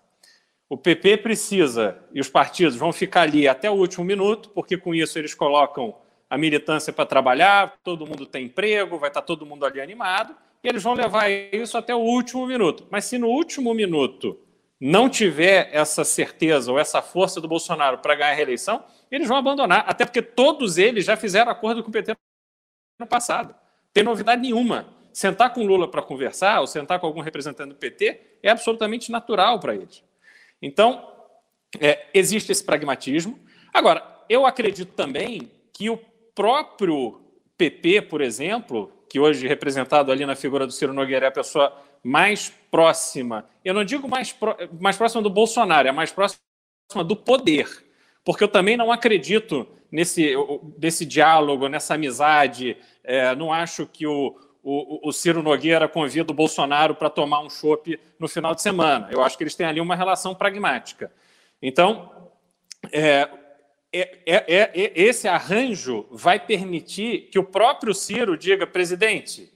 O PP precisa, e os partidos vão ficar ali até o último minuto, porque com isso eles colocam a militância para trabalhar, todo mundo tem emprego, vai estar todo mundo ali animado, e eles vão levar isso até o último minuto. Mas se no último minuto não tiver essa certeza ou essa força do Bolsonaro para ganhar a reeleição, eles vão abandonar, até porque todos eles já fizeram acordo com o PT no passado. Tem novidade nenhuma. Sentar com Lula para conversar ou sentar com algum representante do PT é absolutamente natural para eles. Então, é, existe esse pragmatismo. Agora, eu acredito também que o próprio PP, por exemplo, que hoje representado ali na figura do Ciro Nogueira é a pessoa mais próxima, eu não digo mais, mais próxima do Bolsonaro, é mais próxima do poder, porque eu também não acredito nesse, nesse diálogo, nessa amizade. É, não acho que o, o, o, Ciro Nogueira convida o Bolsonaro para tomar um chopp no final de semana. Eu acho que eles têm ali uma relação pragmática. Então, é, é, é, é esse arranjo vai permitir que o próprio Ciro diga, presidente,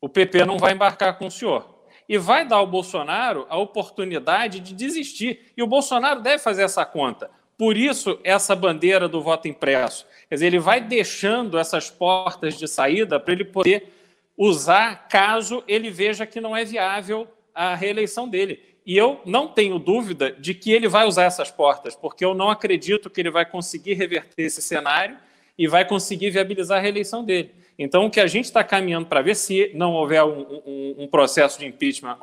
o PP não vai embarcar com o senhor. E vai dar ao Bolsonaro a oportunidade de desistir. E o Bolsonaro deve fazer essa conta. Por isso, essa bandeira do voto impresso. Quer dizer, ele vai deixando essas portas de saída para ele poder usar caso ele veja que não é viável a reeleição dele. E eu não tenho dúvida de que ele vai usar essas portas, porque eu não acredito que ele vai conseguir reverter esse cenário e vai conseguir viabilizar a reeleição dele. Então, o que a gente está caminhando para ver se não houver um, um, um processo de impeachment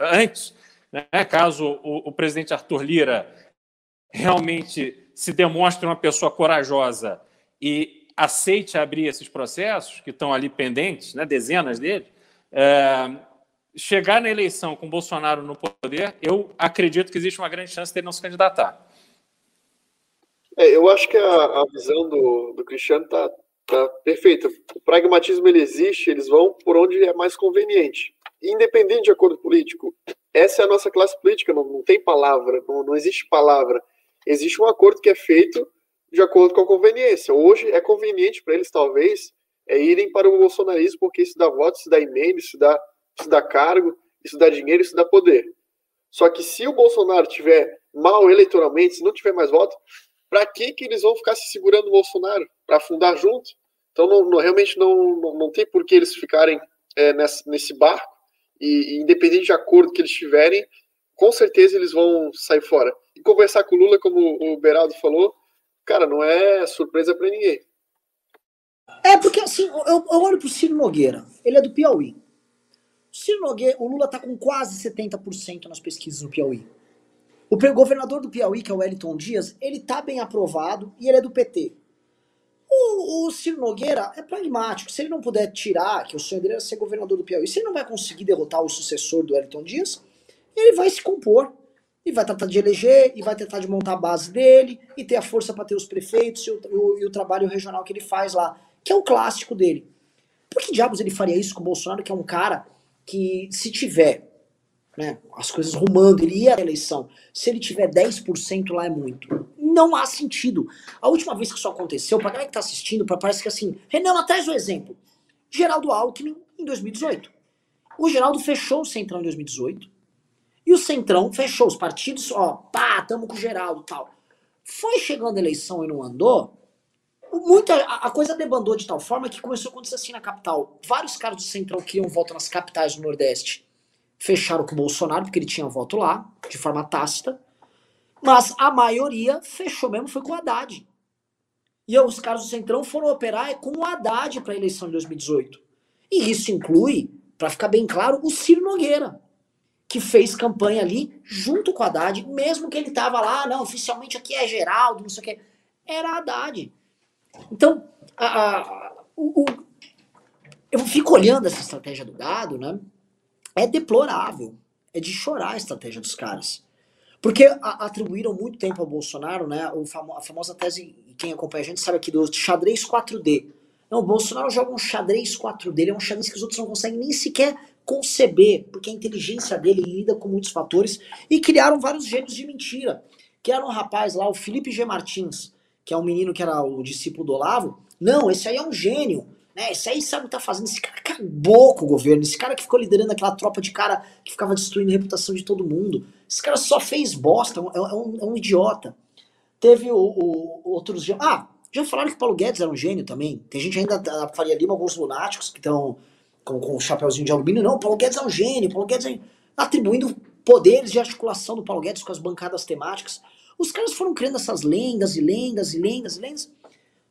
antes, né, caso o, o presidente Arthur Lira realmente se demonstre uma pessoa corajosa e aceite abrir esses processos que estão ali pendentes, né, dezenas deles, é, chegar na eleição com Bolsonaro no poder, eu acredito que existe uma grande chance dele não se candidatar. É, eu acho que a, a visão do, do Cristiano está tá perfeita. O pragmatismo ele existe, eles vão por onde é mais conveniente. Independente de acordo político, essa é a nossa classe política, não, não tem palavra, não, não existe palavra. Existe um acordo que é feito de acordo com a conveniência. Hoje é conveniente para eles, talvez, é irem para o bolsonarismo, porque isso dá voto, isso dá emenda, isso dá, isso dá cargo, isso dá dinheiro, isso dá poder. Só que se o Bolsonaro tiver mal eleitoralmente, se não tiver mais voto, para que, que eles vão ficar se segurando o Bolsonaro? Para afundar junto? Então, não, não, realmente não, não, não, tem por que eles ficarem é, nesse, nesse barco. E, e, independente de acordo que eles tiverem, com certeza eles vão sair fora. E conversar com o Lula, como o Beraldo falou, cara, não é surpresa para ninguém. É, porque assim, eu, eu olho pro Ciro Nogueira, ele é do Piauí. Ciro Nogueira, o Lula tá com quase 70% nas pesquisas no Piauí. O governador do Piauí, que é o Wellington Dias, ele tá bem aprovado e ele é do PT. O, o Ciro Nogueira é pragmático. Se ele não puder tirar, que o sonho dele era ser governador do Piauí, se ele não vai conseguir derrotar o sucessor do Wellington Dias, ele vai se compor. E vai tratar de eleger, e vai tentar de montar a base dele, e ter a força para ter os prefeitos e o, o, e o trabalho regional que ele faz lá, que é o clássico dele. Por que diabos ele faria isso com o Bolsonaro, que é um cara que, se tiver né, as coisas rumando, ele ia à eleição. Se ele tiver 10% lá é muito. Não há sentido. A última vez que isso aconteceu, pra galera que tá assistindo, parece que assim, Renan, traz o exemplo. Geraldo Alckmin em 2018. O Geraldo fechou o Centrão em 2018. E o Centrão fechou os partidos, ó, pá, tamo com o Geraldo tal. Foi chegando a eleição e não andou. Muita, a, coisa debandou de tal forma que começou a acontecer assim na capital. Vários caras do Centrão queriam voto nas capitais do Nordeste fecharam com o Bolsonaro, porque ele tinha voto lá, de forma tácita. Mas a maioria fechou mesmo, foi com o Haddad. E os caras do Centrão foram operar com o Haddad para a eleição de 2018. E isso inclui, para ficar bem claro, o Ciro Nogueira, que fez campanha ali junto com o Haddad, mesmo que ele tava lá, não, oficialmente aqui é Geraldo, não sei o que. Era Haddad. Então, a, a, o, o, eu fico olhando essa estratégia do gado, né? é deplorável. É de chorar a estratégia dos caras. Porque a, atribuíram muito tempo ao Bolsonaro, né? O famo, a famosa tese, quem acompanha a gente sabe aqui, do xadrez 4D. Não, o Bolsonaro joga um xadrez 4D, ele é um xadrez que os outros não conseguem nem sequer conceber, porque a inteligência dele lida com muitos fatores, e criaram vários gênios de mentira. Criaram um rapaz lá, o Felipe G. Martins, que é um menino que era o discípulo do Olavo. Não, esse aí é um gênio. Né? Esse aí sabe o que tá fazendo. Esse cara acabou com o governo. Esse cara que ficou liderando aquela tropa de cara que ficava destruindo a reputação de todo mundo. Esse cara só fez bosta. É, é um, é um idiota. Teve o, o, outros. Ah, já falaram que o Paulo Guedes era um gênio também. Tem gente ainda da Faria Lima, alguns lunáticos que estão com, com o chapéuzinho de alumínio. Não, o Paulo Guedes é um gênio. Paulo Guedes é... atribuindo poderes de articulação do Paulo Guedes com as bancadas temáticas. Os caras foram criando essas lendas e lendas e lendas e lendas.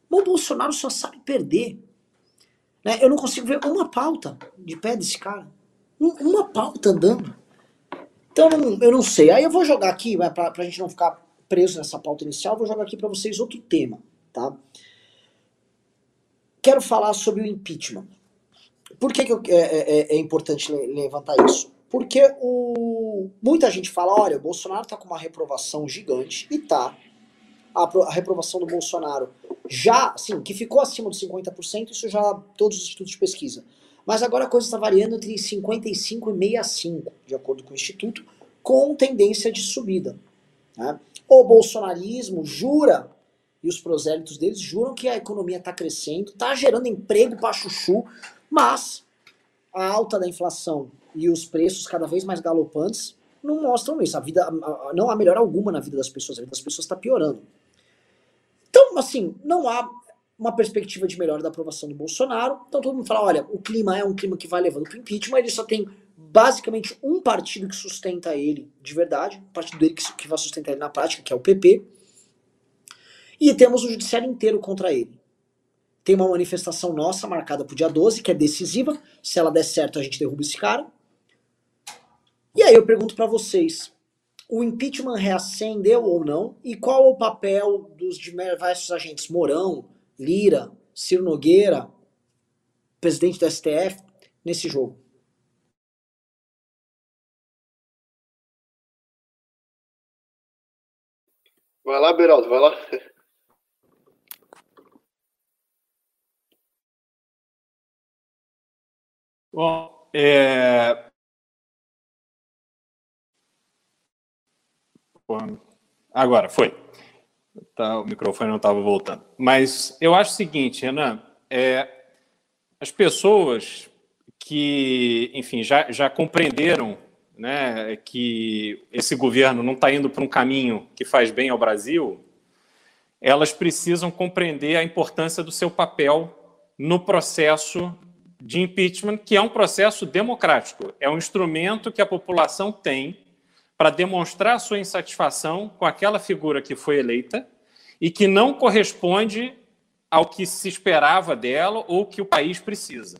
O Bolsonaro só sabe perder. Né? Eu não consigo ver uma pauta de pé desse cara. uma pauta andando. Então, eu não sei. Aí eu vou jogar aqui, pra, pra gente não ficar preso nessa pauta inicial, vou jogar aqui para vocês outro tema, tá? Quero falar sobre o impeachment. Por que, que eu, é, é, é, é importante levantar isso? Porque o, muita gente fala, olha, o Bolsonaro tá com uma reprovação gigante, e tá. A, a reprovação do Bolsonaro já, assim, que ficou acima dos 50%, isso já todos os institutos de pesquisa. Mas agora a coisa está variando entre 55 e 65, de acordo com o instituto, com tendência de subida. Né? O bolsonarismo jura, e os prosélitos deles juram que a economia está crescendo, está gerando emprego para chuchu, mas a alta da inflação e os preços cada vez mais galopantes não mostram isso. A vida não há melhora alguma na vida das pessoas, a vida das pessoas está piorando. Então, assim, não há uma perspectiva de melhora da aprovação do Bolsonaro. Então todo mundo fala, olha, o clima é um clima que vai levando para o impeachment, ele só tem basicamente um partido que sustenta ele de verdade, o partido dele que, que vai sustentar ele na prática, que é o PP. E temos o judiciário inteiro contra ele. tem uma manifestação nossa marcada para o dia 12, que é decisiva. Se ela der certo, a gente derruba esse cara. E aí eu pergunto para vocês, o impeachment reacendeu ou não? E qual o papel dos diversos agentes Mourão, Lira, Ciro Nogueira, presidente do STF, nesse jogo? Vai lá, Beraldo, vai lá. Bom, é... Agora, foi. Tá, o microfone não estava voltando. Mas eu acho o seguinte, Renan, é, as pessoas que, enfim, já, já compreenderam né, que esse governo não está indo para um caminho que faz bem ao Brasil, elas precisam compreender a importância do seu papel no processo de impeachment, que é um processo democrático, é um instrumento que a população tem para demonstrar sua insatisfação com aquela figura que foi eleita e que não corresponde ao que se esperava dela ou que o país precisa.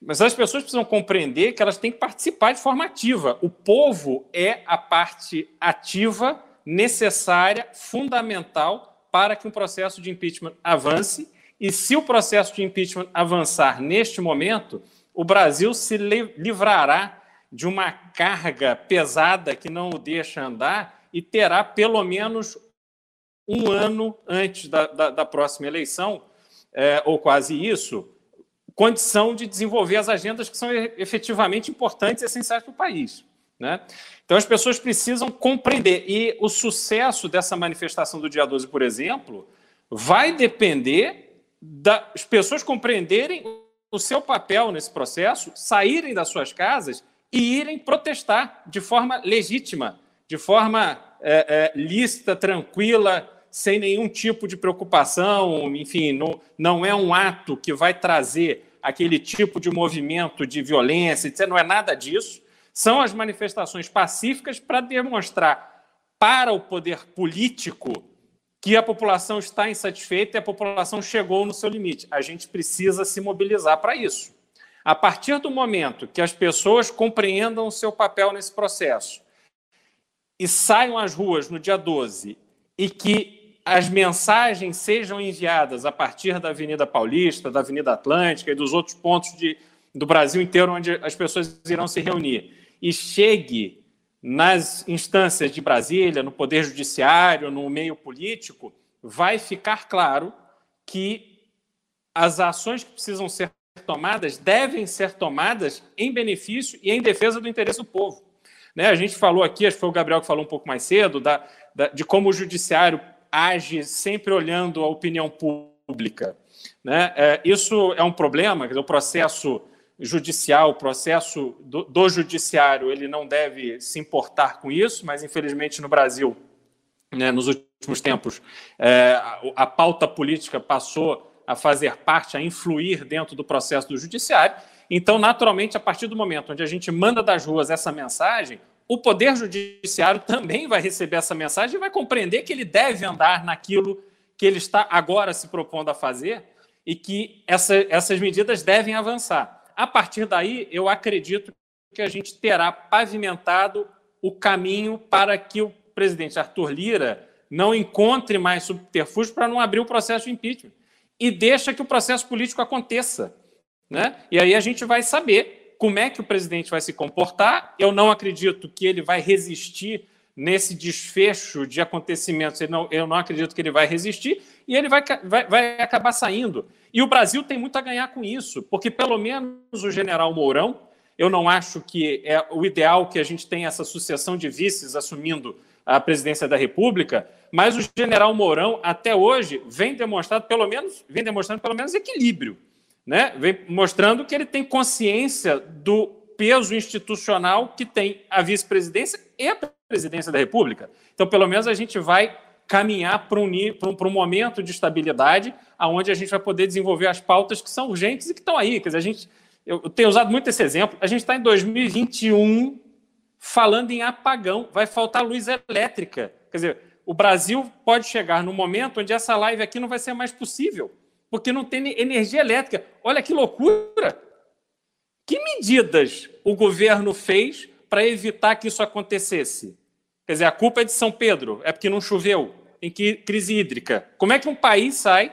Mas as pessoas precisam compreender que elas têm que participar de forma ativa. O povo é a parte ativa, necessária, fundamental para que um processo de impeachment avance. E se o processo de impeachment avançar neste momento, o Brasil se livrará de uma carga pesada que não o deixa andar e terá pelo menos um ano antes da, da, da próxima eleição, é, ou quase isso, condição de desenvolver as agendas que são efetivamente importantes e essenciais para o país. Né? Então, as pessoas precisam compreender. E o sucesso dessa manifestação do dia 12, por exemplo, vai depender das pessoas compreenderem o seu papel nesse processo, saírem das suas casas e irem protestar de forma legítima, de forma é, é, lícita, tranquila, sem nenhum tipo de preocupação. Enfim, não, não é um ato que vai trazer aquele tipo de movimento de violência, etc. Não é nada disso. São as manifestações pacíficas para demonstrar para o poder político que a população está insatisfeita e a população chegou no seu limite. A gente precisa se mobilizar para isso. A partir do momento que as pessoas compreendam o seu papel nesse processo e saiam às ruas no dia 12 e que as mensagens sejam enviadas a partir da Avenida Paulista, da Avenida Atlântica e dos outros pontos de, do Brasil inteiro onde as pessoas irão se reunir e chegue nas instâncias de Brasília, no Poder Judiciário, no meio político, vai ficar claro que as ações que precisam ser tomadas devem ser tomadas em benefício e em defesa do interesse do povo. Né? A gente falou aqui, acho que foi o Gabriel que falou um pouco mais cedo, da, da, de como o judiciário age sempre olhando a opinião pública. Né? É, isso é um problema, o processo judicial, o processo do, do, judiciário, ele não deve se importar com isso, mas infelizmente no Brasil, né, nos últimos tempos, é, a, a pauta política passou a fazer parte, a influir dentro do processo do judiciário. Então, naturalmente, a partir do momento onde a gente manda das ruas essa mensagem, o Poder Judiciário também vai receber essa mensagem e vai compreender que ele deve andar naquilo que ele está agora se propondo a fazer e que essa, essas medidas devem avançar. A partir daí, eu acredito que a gente terá pavimentado o caminho para que o presidente Arthur Lira não encontre mais subterfúgio para não abrir o processo de impeachment e deixa que o processo político aconteça. Né? E aí a gente vai saber como é que o presidente vai se comportar. Eu não acredito que ele vai resistir nesse desfecho de acontecimentos. Eu não, eu não acredito que ele vai resistir e ele vai, vai, vai acabar saindo. E o Brasil tem muito a ganhar com isso, porque pelo menos o general Mourão, eu não acho que é o ideal que a gente tenha essa sucessão de vices assumindo a presidência da República, mas o general Mourão até hoje vem demonstrando pelo menos vem demonstrando pelo menos equilíbrio né, vem mostrando que ele tem consciência do peso institucional que tem a vice-presidência e a presidência da República. Então, pelo menos, a gente vai caminhar para um, para um, momento de estabilidade, aonde a gente vai poder desenvolver as pautas que são urgentes e que estão aí. Quer dizer, a gente, eu tenho usado muito esse exemplo. A gente está em 2021 falando em apagão, vai faltar luz elétrica. Quer dizer, o Brasil pode chegar no momento onde essa live aqui não vai ser mais possível porque não tem energia elétrica. Olha que loucura! Que medidas o governo fez para evitar que isso acontecesse? Quer dizer, a culpa é de São Pedro, é porque não choveu, em que crise hídrica. Como é que um país sai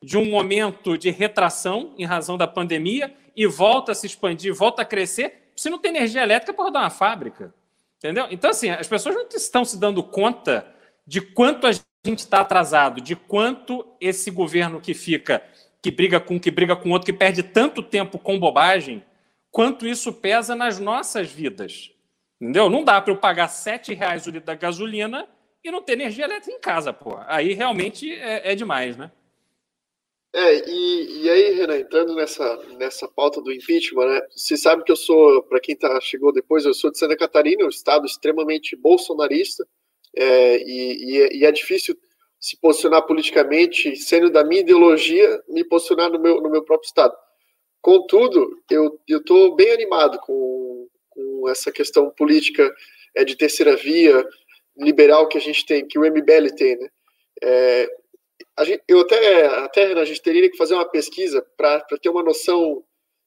de um momento de retração em razão da pandemia e volta a se expandir, volta a crescer, se não tem energia elétrica para rodar uma fábrica? Entendeu? Então, assim, as pessoas não estão se dando conta de quanto a gente está atrasado, de quanto esse governo que fica, que briga com que briga com outro, que perde tanto tempo com bobagem, quanto isso pesa nas nossas vidas. Entendeu? Não dá para eu pagar R$ reais o litro da gasolina e não ter energia elétrica em casa, pô. Aí realmente é, é demais, né? É, e, e aí, Renan, entrando nessa, nessa pauta do impeachment, né? Você sabe que eu sou, para quem tá, chegou depois, eu sou de Santa Catarina, um estado extremamente bolsonarista, é, e, é, e, é difícil se posicionar politicamente, sendo da minha ideologia, me posicionar no meu, no meu próprio estado. Contudo, eu estou bem animado com, com essa questão política é, de terceira via, liberal que a gente tem, que o MBL tem, né? É, gente, eu até, até a gente teria que fazer uma pesquisa para ter uma noção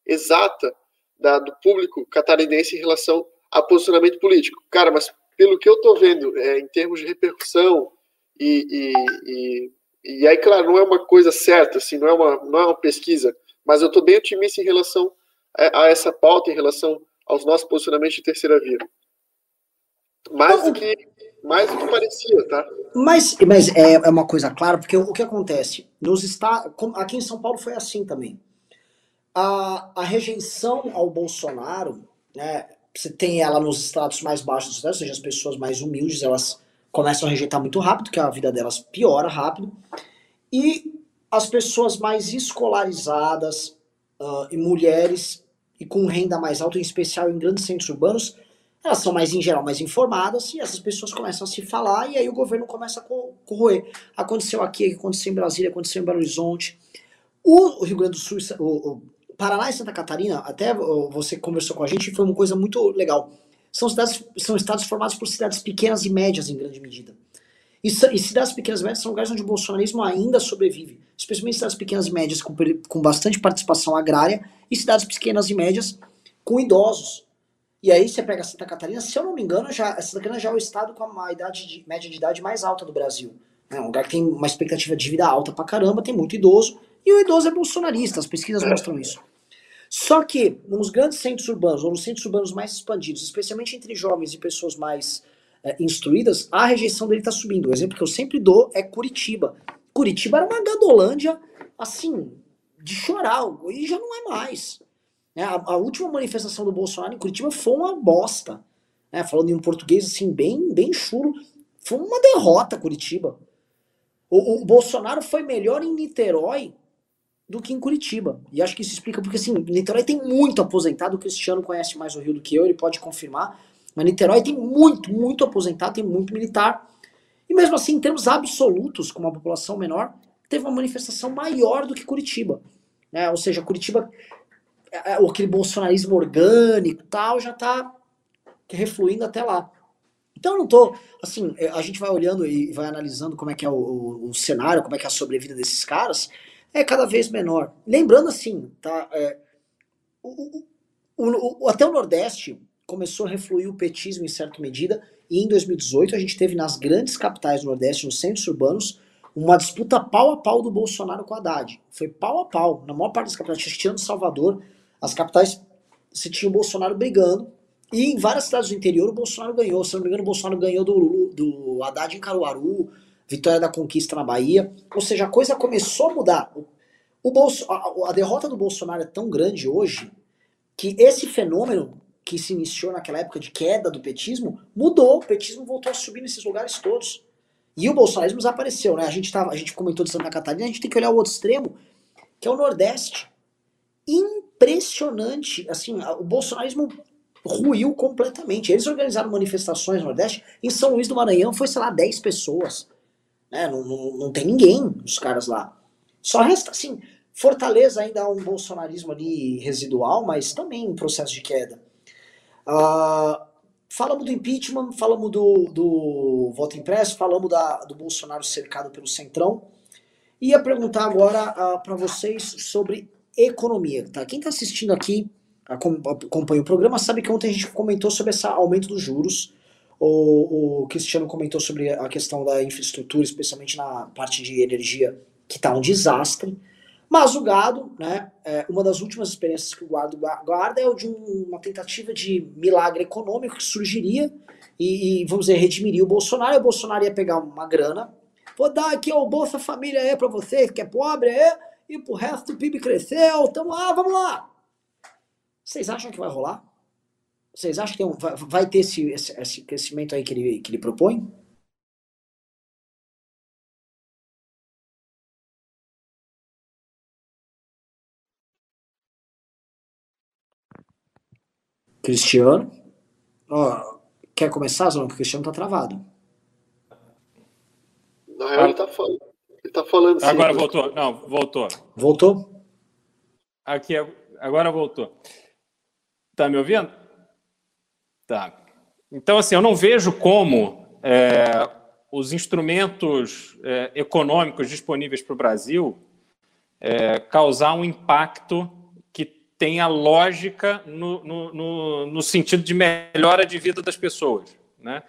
exata da, do público catarinense em relação a posicionamento político. Cara, mas pelo que eu estou vendo, é, em termos de repercussão, e, e, e, e, aí, claro, não é uma coisa certa, assim, não é uma, não é uma pesquisa, mas eu estou bem otimista em relação a, a, essa pauta, em relação aos nossos posicionamentos de terceira via. Mais do que, mais do que parecia, tá? Mas, mas é, é uma coisa clara, porque o, o que acontece? Nos está, aqui em São Paulo foi assim também. A, a rejeição ao Bolsonaro, né, você tem ela nos estratos mais baixos ou seja, as pessoas mais humildes, elas começam a rejeitar muito rápido, que a vida delas piora rápido. E as pessoas mais escolarizadas uh, e mulheres e com renda mais alta, em especial em grandes centros urbanos, elas são mais, em geral, mais informadas e essas pessoas começam a se falar e aí o governo começa a corroer. Aconteceu aqui, aconteceu em Brasília, aconteceu em Belo Horizonte. O Rio Grande do Sul, o, Paraná e Santa Catarina, até você conversou com a gente, foi uma coisa muito legal. São, cidades, são estados formados por cidades pequenas e médias, em grande medida. E, e cidades pequenas e médias são lugares onde o bolsonarismo ainda sobrevive, especialmente cidades pequenas e médias com, com bastante participação agrária e cidades pequenas e médias com idosos. E aí você pega Santa Catarina, se eu não me engano, já, Santa Catarina já é o estado com a idade de, média de idade mais alta do Brasil. É um lugar que tem uma expectativa de vida alta pra caramba, tem muito idoso, e o idoso é bolsonarista, as pesquisas mostram isso. Só que nos grandes centros urbanos, ou nos centros urbanos mais expandidos, especialmente entre jovens e pessoas mais é, instruídas, a rejeição dele está subindo. O exemplo que eu sempre dou é Curitiba. Curitiba era uma gadolândia, assim, de chorar, e já não é mais. Né? A, a, última manifestação do Bolsonaro em Curitiba foi uma bosta. Né? Falando em um português, assim, bem, bem chulo. Foi uma derrota, Curitiba. O, o Bolsonaro foi melhor em Niterói do que em Curitiba. E acho que isso explica porque assim, Niterói tem muito aposentado, o Cristiano conhece mais o Rio do que eu, ele pode confirmar, mas Niterói tem muito, muito aposentado, tem muito militar. E mesmo assim, em termos absolutos, com uma população menor, teve uma manifestação maior do que Curitiba. Né? Ou seja, Curitiba, é, é, aquele bolsonarismo orgânico tal, já está refluindo até lá. Então eu não tô, assim, a gente vai olhando e vai analisando como é que é o, o, o cenário, como é que é a sobrevida desses caras, é cada vez menor. Lembrando assim, tá? É, o, o, o, até o Nordeste começou a refluir o petismo em certa medida, e em 2018 a gente teve nas grandes capitais do Nordeste, nos centros urbanos, uma disputa pau a pau do Bolsonaro com a Haddad. Foi pau a pau. Na maior parte das capitais, tirando Salvador, as capitais, você tinha o Bolsonaro brigando, e em várias cidades do interior o Bolsonaro ganhou. Se não me engano, o Bolsonaro ganhou do, do Haddad em Caruaru, vitória da conquista na Bahia. Ou seja, a coisa começou a mudar. O Bolso, a, a derrota do Bolsonaro é tão grande hoje que esse fenômeno que se iniciou naquela época de queda do petismo mudou. O petismo voltou a subir nesses lugares todos. E o bolsonarismo desapareceu, né? A gente, tava, a gente comentou de Santa Catarina, a gente tem que olhar o outro extremo, que é o Nordeste. Impressionante. Assim, o bolsonarismo ruiu completamente. Eles organizaram manifestações no Nordeste. Em São Luís do Maranhão foi, sei lá, 10 pessoas. Né? Não, não, não tem ninguém, os caras lá. Só resta, assim, Fortaleza ainda há um bolsonarismo ali residual, mas também em processo de queda. Uh, falamos do impeachment, falamos do, do voto impresso, falamos da, do Bolsonaro cercado pelo Centrão. Ia perguntar agora uh, para vocês sobre economia. Tá? Quem está assistindo aqui, acompanha o programa, sabe que ontem a gente comentou sobre esse aumento dos juros. O, o Cristiano comentou sobre a questão da infraestrutura, especialmente na parte de energia, que está um desastre. Mas o gado, né, é, uma das últimas experiências que o gado guarda é o de um, uma tentativa de milagre econômico que surgiria e, e, vamos dizer, redimiria o Bolsonaro. E o Bolsonaro ia pegar uma grana, vou dar aqui o Bolsa Família aí para vocês, que é pobre, é, e pro resto o PIB cresceu, tamo lá, vamos lá. Vocês acham que vai rolar? Vocês acham que um, vai, ter esse, esse, esse, crescimento aí que ele, que ele propõe? Cristiano. Ó, quer começar, Zão? Porque o Cristiano tá travado. Na real, ele tá falando. Ele tá falando sim, Agora voltou. Não, voltou. Voltou? Aqui, agora voltou. Tá me ouvindo? Tá. Então, assim, eu não vejo como é, os instrumentos é, econômicos disponíveis para o Brasil é, causar um impacto que tenha lógica no, no, no, no, sentido de melhora de vida das pessoas. Né?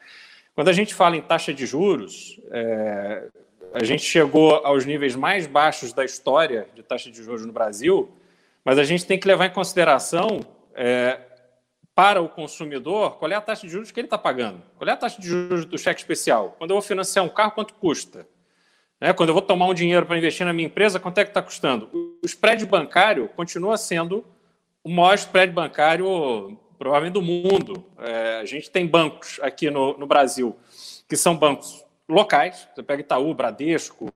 Quando a gente fala em taxa de juros, é, a gente chegou aos níveis mais baixos da história de taxa de juros no Brasil, mas a gente tem que levar em consideração é, para o consumidor qual é a taxa de juros que ele está pagando. Qual é a taxa de juros do cheque especial? Quando eu vou financiar um carro, quanto custa? Né? Quando eu vou tomar um dinheiro para investir na minha empresa, quanto é que está custando? O spread bancário continua sendo o maior spread bancário, provavelmente, do mundo. É, a gente tem bancos aqui no, no, Brasil que são bancos locais, você pega Itaú, Bradesco,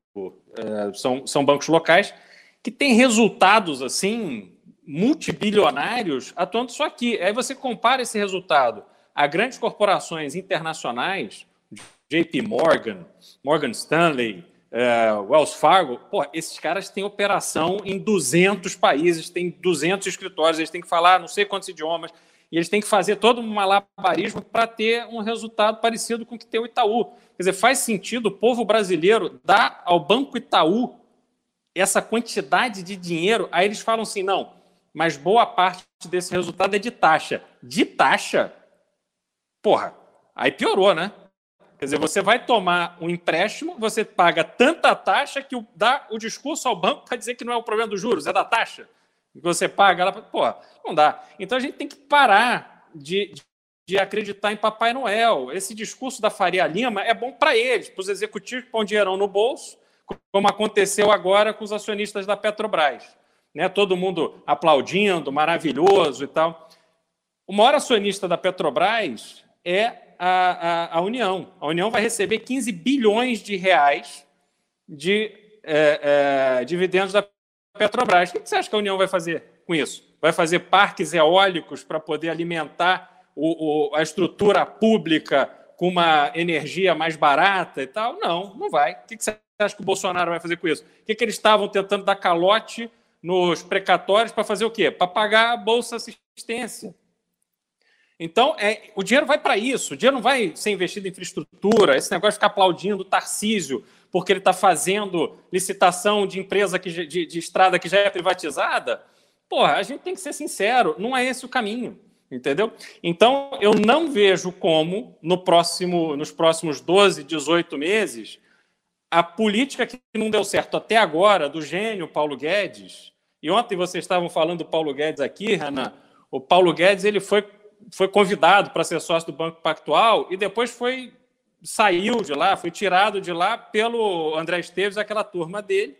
é, são, são bancos locais, que têm resultados assim multibilionários atuando só aqui. Aí você compara esse resultado a grandes corporações internacionais, JP Morgan, Morgan Stanley, uh, Wells Fargo, pô, esses caras têm operação em 200 países, têm 200 escritórios, eles têm que falar não sei quantos idiomas, e eles têm que fazer todo um malabarismo para ter um resultado parecido com o que tem o Itaú. Quer dizer, faz sentido o povo brasileiro dar ao Banco Itaú essa quantidade de dinheiro, aí eles falam assim, não, mas boa parte desse resultado é de taxa. De taxa? Porra, aí piorou, né? Quer dizer, você vai tomar um empréstimo, você paga tanta taxa que dá o discurso ao banco para dizer que não é o problema dos juros, é da taxa. Que você paga lá, pô, não dá. Então a gente tem que parar de, de acreditar em Papai Noel. Esse discurso da Faria Lima é bom para eles, para os executivos que põem dinheirão no bolso, como aconteceu agora com os acionistas da Petrobras né? todo mundo aplaudindo, maravilhoso e tal. O maior acionista da Petrobras é a, a, a União. A União vai receber 15 bilhões de reais de é, é, dividendos da Petrobras. O que você acha que a União vai fazer com isso? Vai fazer parques eólicos para poder alimentar o, o, a estrutura pública com uma energia mais barata e tal? Não, não vai. O que você acha que o Bolsonaro vai fazer com isso? O que, que eles estavam tentando dar calote nos precatórios para fazer o quê? Para pagar a bolsa assistência. Então, é, o dinheiro vai para isso. O dinheiro não vai ser investido em infraestrutura, esse negócio de ficar aplaudindo o Tarcísio porque ele está fazendo licitação de empresa que, de, de estrada que já é privatizada. Porra, a gente tem que ser sincero, não é esse o caminho. Entendeu? Então, eu não vejo como, no próximo, nos próximos 12, 18 meses, a política que não deu certo até agora, do gênio Paulo Guedes, e ontem vocês estavam falando do Paulo Guedes aqui, Renan, o Paulo Guedes ele foi, foi convidado para ser sócio do Banco Pactual e depois foi saiu de lá, foi tirado de lá pelo André Esteves, aquela turma dele.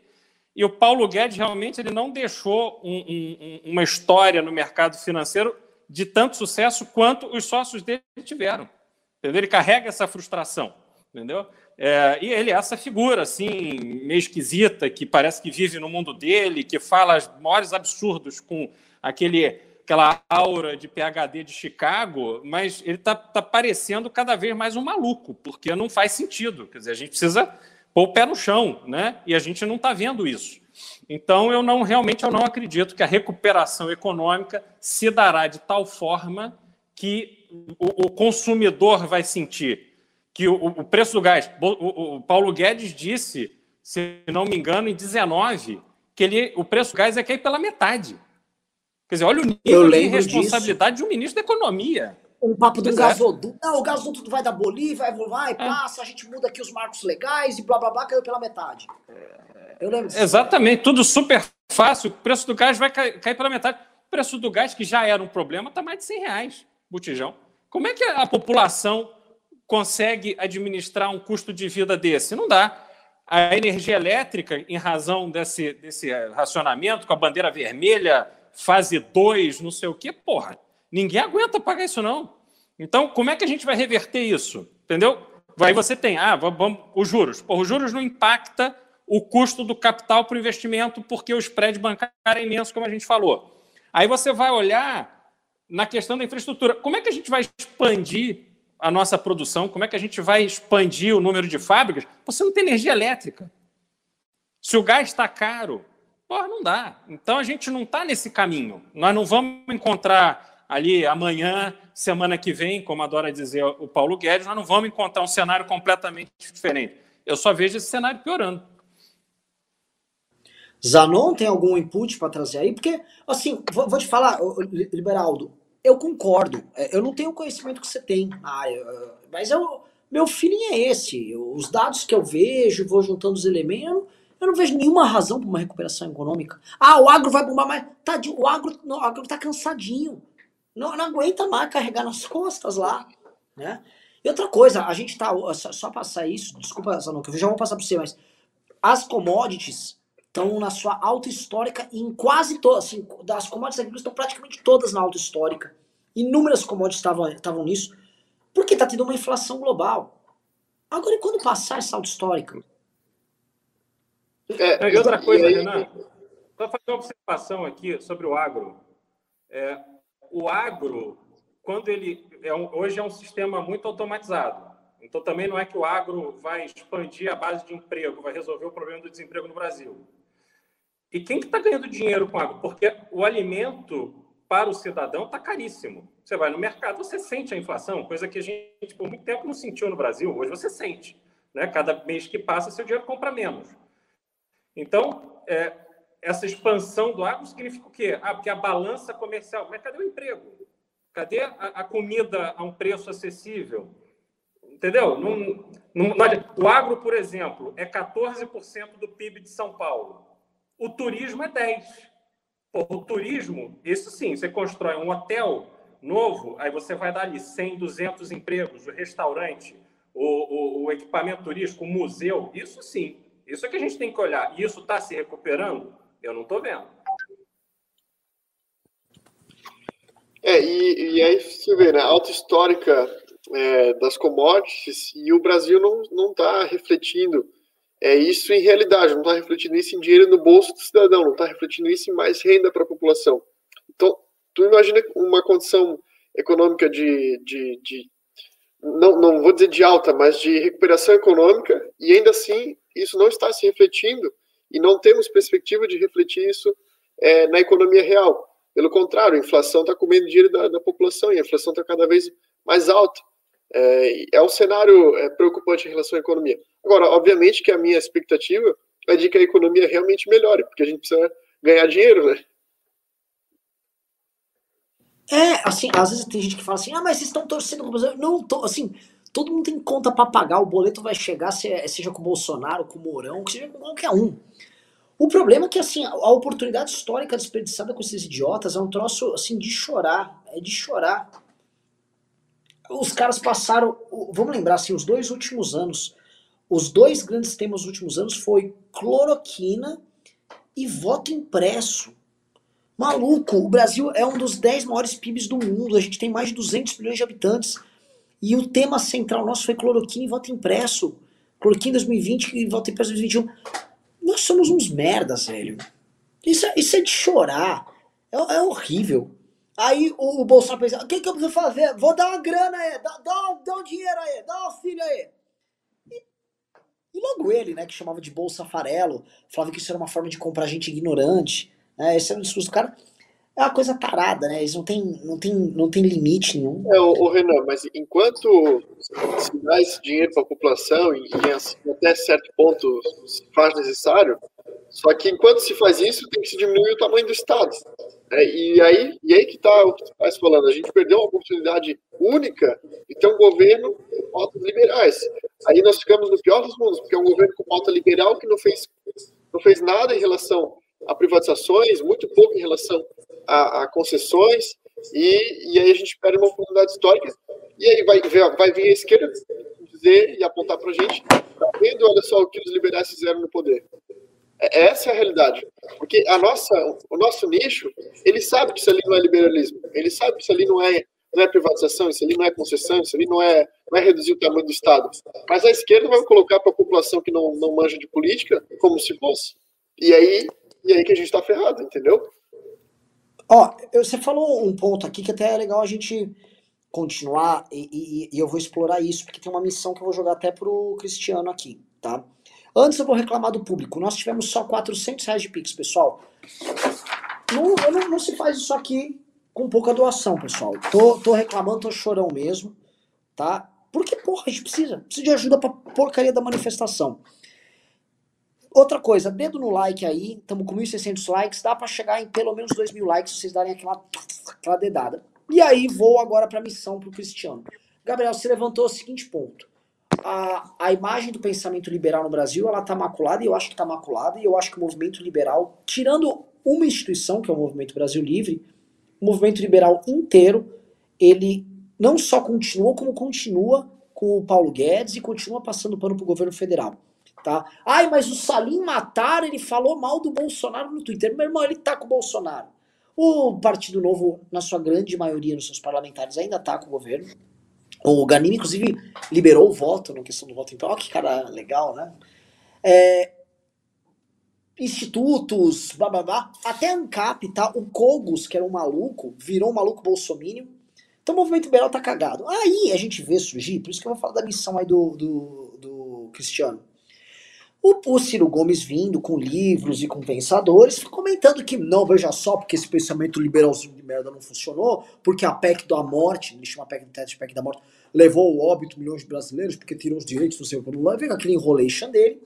E o Paulo Guedes realmente ele não deixou um, um, uma história no mercado financeiro de tanto sucesso quanto os sócios dele tiveram. Entendeu? Ele carrega essa frustração, entendeu? É, e ele é essa figura, assim, meio esquisita, que parece que vive no mundo dele, que fala os maiores absurdos com aquele, aquela aura de PHD de Chicago, mas ele está tá parecendo cada vez mais um maluco, porque não faz sentido. Quer dizer, a gente precisa pôr o pé no chão, né? E a gente não está vendo isso. Então, eu não realmente eu não acredito que a recuperação econômica se dará de tal forma que o, o consumidor vai sentir que o, o preço do gás. O, o, Paulo Guedes disse, se não me engano, em 19, que ele, o preço do gás ia cair pela metade. Quer dizer, olha o nível de responsabilidade disso. de um ministro da Economia. Um papo do é. gasoduto. Não, o gasoduto vai da Bolívia, vai, vai é. passa, a gente muda aqui os marcos legais e blá blá blá, caiu pela metade. Eu lembro disso. Exatamente, tudo super fácil. O preço do gás vai cair, cair pela metade. O preço do gás, que já era um problema, está mais de 100 reais botijão. Como é que a população consegue administrar um custo de vida desse? Não dá. A energia elétrica, em razão desse, desse racionamento com a bandeira vermelha, fase 2, não sei o quê, porra, ninguém aguenta pagar isso, não. Então, como é que a gente vai reverter isso? Entendeu? Aí você tem, ah, vamos, os juros. Porra, os juros não impacta o custo do capital para o investimento, porque o spread bancário é imenso, como a gente falou. Aí você vai olhar na questão da infraestrutura. Como é que a gente vai expandir a nossa produção? Como é que a gente vai expandir o número de fábricas? Você não tem energia elétrica. Se o gás está caro, porra, não dá. Então a gente não está nesse caminho. Nós não vamos encontrar ali amanhã, semana que vem, como adora dizer o Paulo Guedes, nós não vamos encontrar um cenário completamente diferente. Eu só vejo esse cenário piorando. Zanon tem algum input para trazer aí? Porque, assim, vou, vou, te falar, Liberaldo, eu concordo. É, eu não tenho o conhecimento que você tem na área, mas eu, meu feeling é esse. Os dados que eu vejo, vou juntando os elementos, eu não vejo nenhuma razão para uma recuperação econômica. Ah, o agro vai bombar mais. Tá, o agro, o agro tá cansadinho. Não, não aguenta mais carregar nas costas lá, né? E outra coisa, a gente tá, só, só passar isso, desculpa, Zanon, que eu já vou passar para você, mas as commodities estão na sua alta histórica em quase todas, assim, das commodities agrícolas estão praticamente todas na alta histórica. Inúmeras commodities estavam nisso, porque está tendo uma inflação global. Agora, e quando passar essa alta histórica? É, e outra coisa, Renan, só fazer uma observação aqui sobre o agro. É, o agro, quando ele é um, hoje é um sistema muito automatizado. Então também não é que o agro vai expandir a base de emprego, vai resolver o problema do desemprego no Brasil. E quem que está ganhando dinheiro com água? Porque o alimento para o cidadão está caríssimo. Você vai no mercado, você sente a inflação, coisa que a gente por muito tempo não sentiu no Brasil. Hoje você sente. Né? Cada mês que passa, seu dinheiro compra menos. Então, é, essa expansão do agro significa o quê? Ah, porque a balança comercial. Mas cadê o emprego? Cadê a, a comida a um preço acessível? Entendeu? Não, não, o agro, por exemplo, é 14% do PIB de São Paulo. O turismo é 10. Pô, o turismo, isso sim, você constrói um hotel novo, aí você vai dar ali 100, 200 empregos, o restaurante, o, o, o equipamento turístico, o museu, isso sim. Isso é que a gente tem que olhar. E isso está se recuperando? Eu não estou vendo. É, e, e aí vê, né, alta histórica é, das commodities, e o Brasil não está refletindo é isso em realidade, não está refletindo isso em dinheiro no bolso do cidadão, não está refletindo isso em mais renda para a população. Então, tu imagina uma condição econômica de, de, de, não, não vou dizer de alta, mas de recuperação econômica, e ainda assim isso não está se refletindo, e não temos perspectiva de refletir isso é, na economia real. Pelo contrário, a inflação está comendo dinheiro da, da população, e a inflação está cada vez mais alta. É, é um cenário é, preocupante em relação à economia. Agora, obviamente que a minha expectativa é de que a economia realmente melhore, porque a gente precisa ganhar dinheiro, né? É, assim, às vezes tem gente que fala assim, ah, mas vocês estão torcendo com o. Não, tô, assim, todo mundo tem conta para pagar, o boleto vai chegar, seja com o Bolsonaro, com o Mourão, seja com qualquer um. O problema é que, assim, a oportunidade histórica desperdiçada com esses idiotas é um troço, assim, de chorar, é de chorar os caras passaram, vamos lembrar assim, os dois últimos anos, os dois grandes temas dos últimos anos foi cloroquina e voto impresso. Maluco, o Brasil é um dos 10 maiores PIBs do mundo, a gente tem mais de 200 milhões de habitantes. E o tema central nosso foi cloroquina e voto impresso. Cloroquina 2020 e voto impresso 2021. Nós somos uns merdas, velho. Isso, é, isso é de chorar. É, é horrível. Aí o, o Bolsonaro pensa, o que, que eu preciso fazer? Vou dar uma grana aí, dá, dá, dá um dinheiro aí, dá um auxílio aí. E, e, logo ele, né, que chamava de Bolsa Farelo, falava que isso era uma forma de comprar gente ignorante, né, esse era o discurso do cara. é uma coisa tarada, né? Eles não têm, não têm, não têm limite nenhum. É, o, o Renan, mas enquanto se dá esse dinheiro para a população e, e assim, até certo ponto se faz necessário, só que enquanto se faz isso, tem que se diminuir o tamanho do Estado. É, e aí e aí que está o que você está falando. A gente perdeu uma oportunidade única de ter um governo com pautas liberais. Aí nós ficamos no pior dos mundos, porque é um governo com pauta liberal que não fez, não fez nada em relação a privatizações, muito pouco em relação a, a concessões, e, e aí a gente perde uma oportunidade histórica, e aí vai, vai vir a esquerda dizer e apontar para a gente, tá vendo, olha só o que os liberais fizeram no poder. É, essa é a realidade. Porque a nossa, o nosso nicho, ele sabe que isso ali não é liberalismo, ele sabe que isso ali não é, não é privatização, isso ali não é concessão, isso ali não é, não é reduzir o tamanho do Estado. Mas a esquerda vai colocar para a população que não, não manja de política como se fosse. E aí, e aí que a gente está ferrado, entendeu? Ó, você falou um ponto aqui que até é legal a gente continuar e, e, e, eu vou explorar isso, porque tem uma missão que eu vou jogar até pro Cristiano aqui, tá? Antes eu vou reclamar do público. Nós tivemos só 400 reais de Pix, pessoal. Não, não, não se faz isso aqui com pouca doação, pessoal. Tô, tô reclamando, tô chorão mesmo, tá? Porque, porra, a gente precisa. Precisa de ajuda pra porcaria da manifestação. Outra coisa, dedo no like aí, estamos com 1.600 likes, dá para chegar em pelo menos 2 mil likes se vocês darem aquela, aquela dedada. E aí vou agora para a missão para o Cristiano. Gabriel, você levantou o seguinte ponto. A, a imagem do pensamento liberal no Brasil, ela tá maculada, e eu acho que tá maculada, e eu acho que o movimento liberal, tirando uma instituição, que é o Movimento Brasil Livre, o movimento liberal inteiro, ele não só continua, como continua com o Paulo Guedes e continua passando pano pro governo federal. Tá? Ai, mas o Salim Matar, ele falou mal do Bolsonaro no Twitter. Meu irmão, ele tá com o Bolsonaro. O Partido Novo, na sua grande maioria, nos seus parlamentares, ainda tá com o governo. O Ganini, inclusive, liberou o voto na questão do voto em Olha que cara legal, né? É, institutos, blá. Até a ANCAP, tá? O Cogos, que era um maluco, virou um maluco bolsomínio. Então o movimento liberal tá cagado. Aí a gente vê surgir, por isso que eu vou falar da missão aí do, do, do Cristiano. O, o Ciro Gomes vindo com livros e com pensadores, comentando que não, veja só, porque esse pensamento liberalzinho de merda não funcionou, porque a PEC da morte, ele chama PEC do teto, PEC da morte, levou o óbito milhões de brasileiros, porque tirou os direitos, não sei o que, não vem aquele enrolation dele.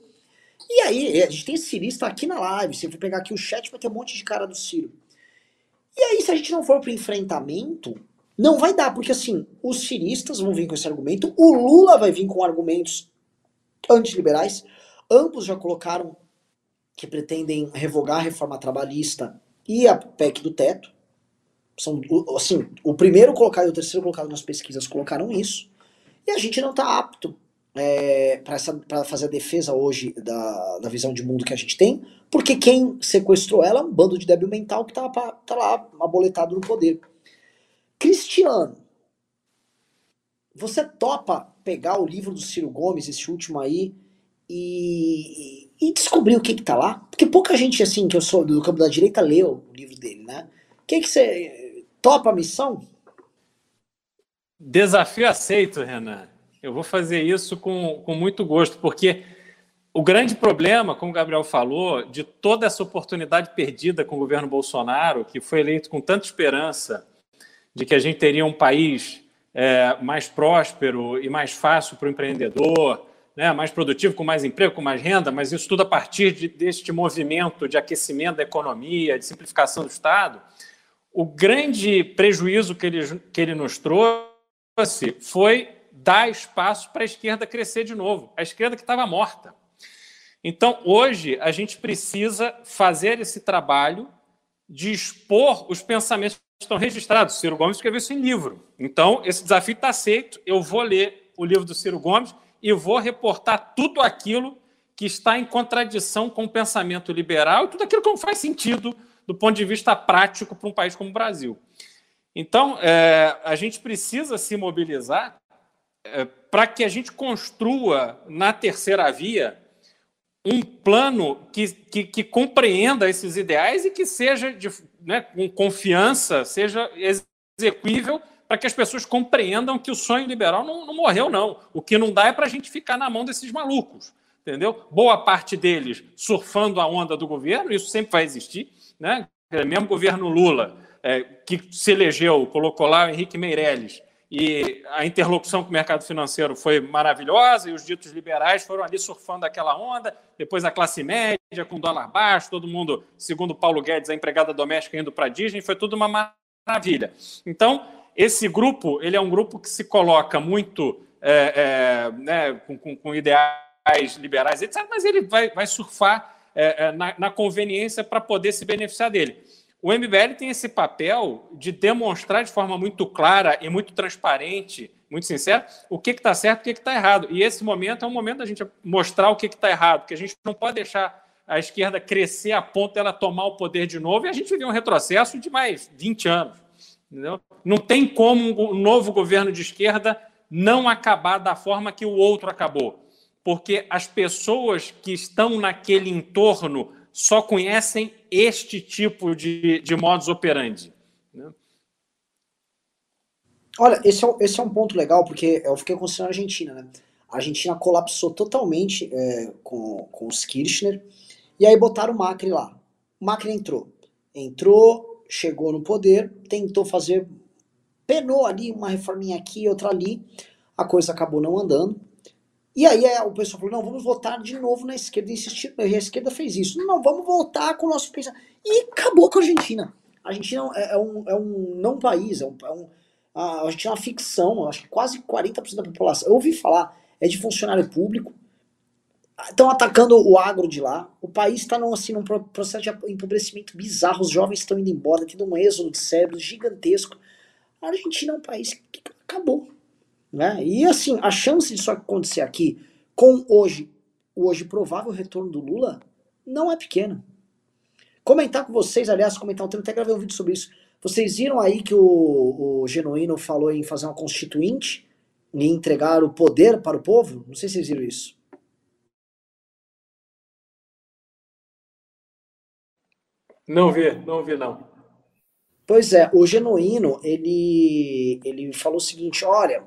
E aí, a gente tem cirista aqui na live, se eu for pegar aqui o chat, vai ter um monte de cara do Ciro. E aí, se a gente não for pro enfrentamento, não vai dar, porque assim, os ciristas vão vir com esse argumento, o Lula vai vir com argumentos antiliberais, Ambos já colocaram que pretendem revogar a reforma trabalhista e a PEC do teto. São, assim, o primeiro colocado e o terceiro colocado nas pesquisas colocaram isso. E a gente não está apto é, para fazer a defesa hoje da, da visão de mundo que a gente tem, porque quem sequestrou ela é um bando de débil mental que está tá lá aboletado no poder. Cristiano, você topa pegar o livro do Ciro Gomes, esse último aí, e, e descobrir o que que tá lá. Porque pouca gente, assim, que eu sou do campo da direita, leu o livro dele, né? O que que você... Topa a missão? Desafio aceito, Renan. Eu vou fazer isso com, com muito gosto, porque o grande problema, como o Gabriel falou, de toda essa oportunidade perdida com o governo Bolsonaro, que foi eleito com tanta esperança de que a gente teria um país é, mais próspero e mais fácil para o empreendedor, né, mais produtivo, com mais emprego, com mais renda, mas isso tudo a partir de, deste movimento de aquecimento da economia, de simplificação do Estado, o grande prejuízo que ele, que ele nos trouxe foi dar espaço para a esquerda crescer de novo, a esquerda que estava morta. Então, hoje, a gente precisa fazer esse trabalho de expor os pensamentos que estão registrados. Ciro Gomes escreveu isso em livro. Então, esse desafio está aceito. Eu vou ler o livro do Ciro Gomes e vou reportar tudo aquilo que está em contradição com o pensamento liberal e tudo aquilo que não faz sentido do ponto de vista prático para um país como o Brasil. Então, é, a gente precisa se mobilizar é, para que a gente construa na terceira via um plano que, que, que compreenda esses ideais e que seja de, né, com confiança, seja execuível para que as pessoas compreendam que o sonho liberal não, não morreu, não. O que não dá é para a gente ficar na mão desses malucos, entendeu? Boa parte deles surfando a onda do governo, isso sempre vai existir, né? Mesmo governo Lula é, que se elegeu, colocou lá o Henrique Meirelles, e a interlocução com o mercado financeiro foi maravilhosa, e os ditos liberais foram ali surfando aquela onda, depois a classe média, com dólar baixo, todo mundo, segundo Paulo Guedes, a empregada doméstica indo para a Disney, foi tudo uma maravilha. Então, esse grupo, ele é um grupo que se coloca muito é, é, né, com, com, com, ideais liberais, etc., mas ele vai, vai surfar é, é na, na conveniência para poder se beneficiar dele. O MBL tem esse papel de demonstrar de forma muito clara e muito transparente, muito sincera, o que está certo e o que está errado. E esse momento é um momento da gente mostrar o que está errado, porque a gente não pode deixar a esquerda crescer a ponto dela tomar o poder de novo e a gente viver um retrocesso de mais 20 anos. Entendeu? Não tem como um novo governo de esquerda não acabar da forma que o outro acabou. Porque as pessoas que estão naquele entorno só conhecem este tipo de, de modus operandi. Né? Olha, esse é, esse é um ponto legal, porque eu fiquei considerando a Argentina, né? A Argentina colapsou totalmente é, com, com os Kirchner, e aí botaram o Macri lá. O Macri entrou. Entrou, chegou no poder, tentou fazer penou ali uma reforminha aqui, outra ali, a coisa acabou não andando. E aí é, o pessoal falou, não, vamos votar de novo na esquerda, e a esquerda fez isso. Não, vamos voltar com o nosso pensamento. E acabou com a Argentina. A Argentina é, é, um, é um não país, é um, é um, a Argentina é uma ficção, acho que quase 40% da população, eu ouvi falar, é de funcionário público, estão atacando o agro de lá, o país está num, assim, num processo de empobrecimento bizarro, os jovens estão indo embora, tendo um êxodo de cérebros gigantesco, a Argentina é um país que acabou. Né? E assim, a chance disso acontecer aqui, com hoje, o hoje provável retorno do Lula, não é pequena. Comentar com vocês, aliás, comentar um tempo, até gravei um vídeo sobre isso. Vocês viram aí que o, o Genuíno falou em fazer uma constituinte e entregar o poder para o povo? Não sei se vocês viram isso. Não vi, não vi não. Pois é, o Genuíno, ele, ele falou o seguinte, olha,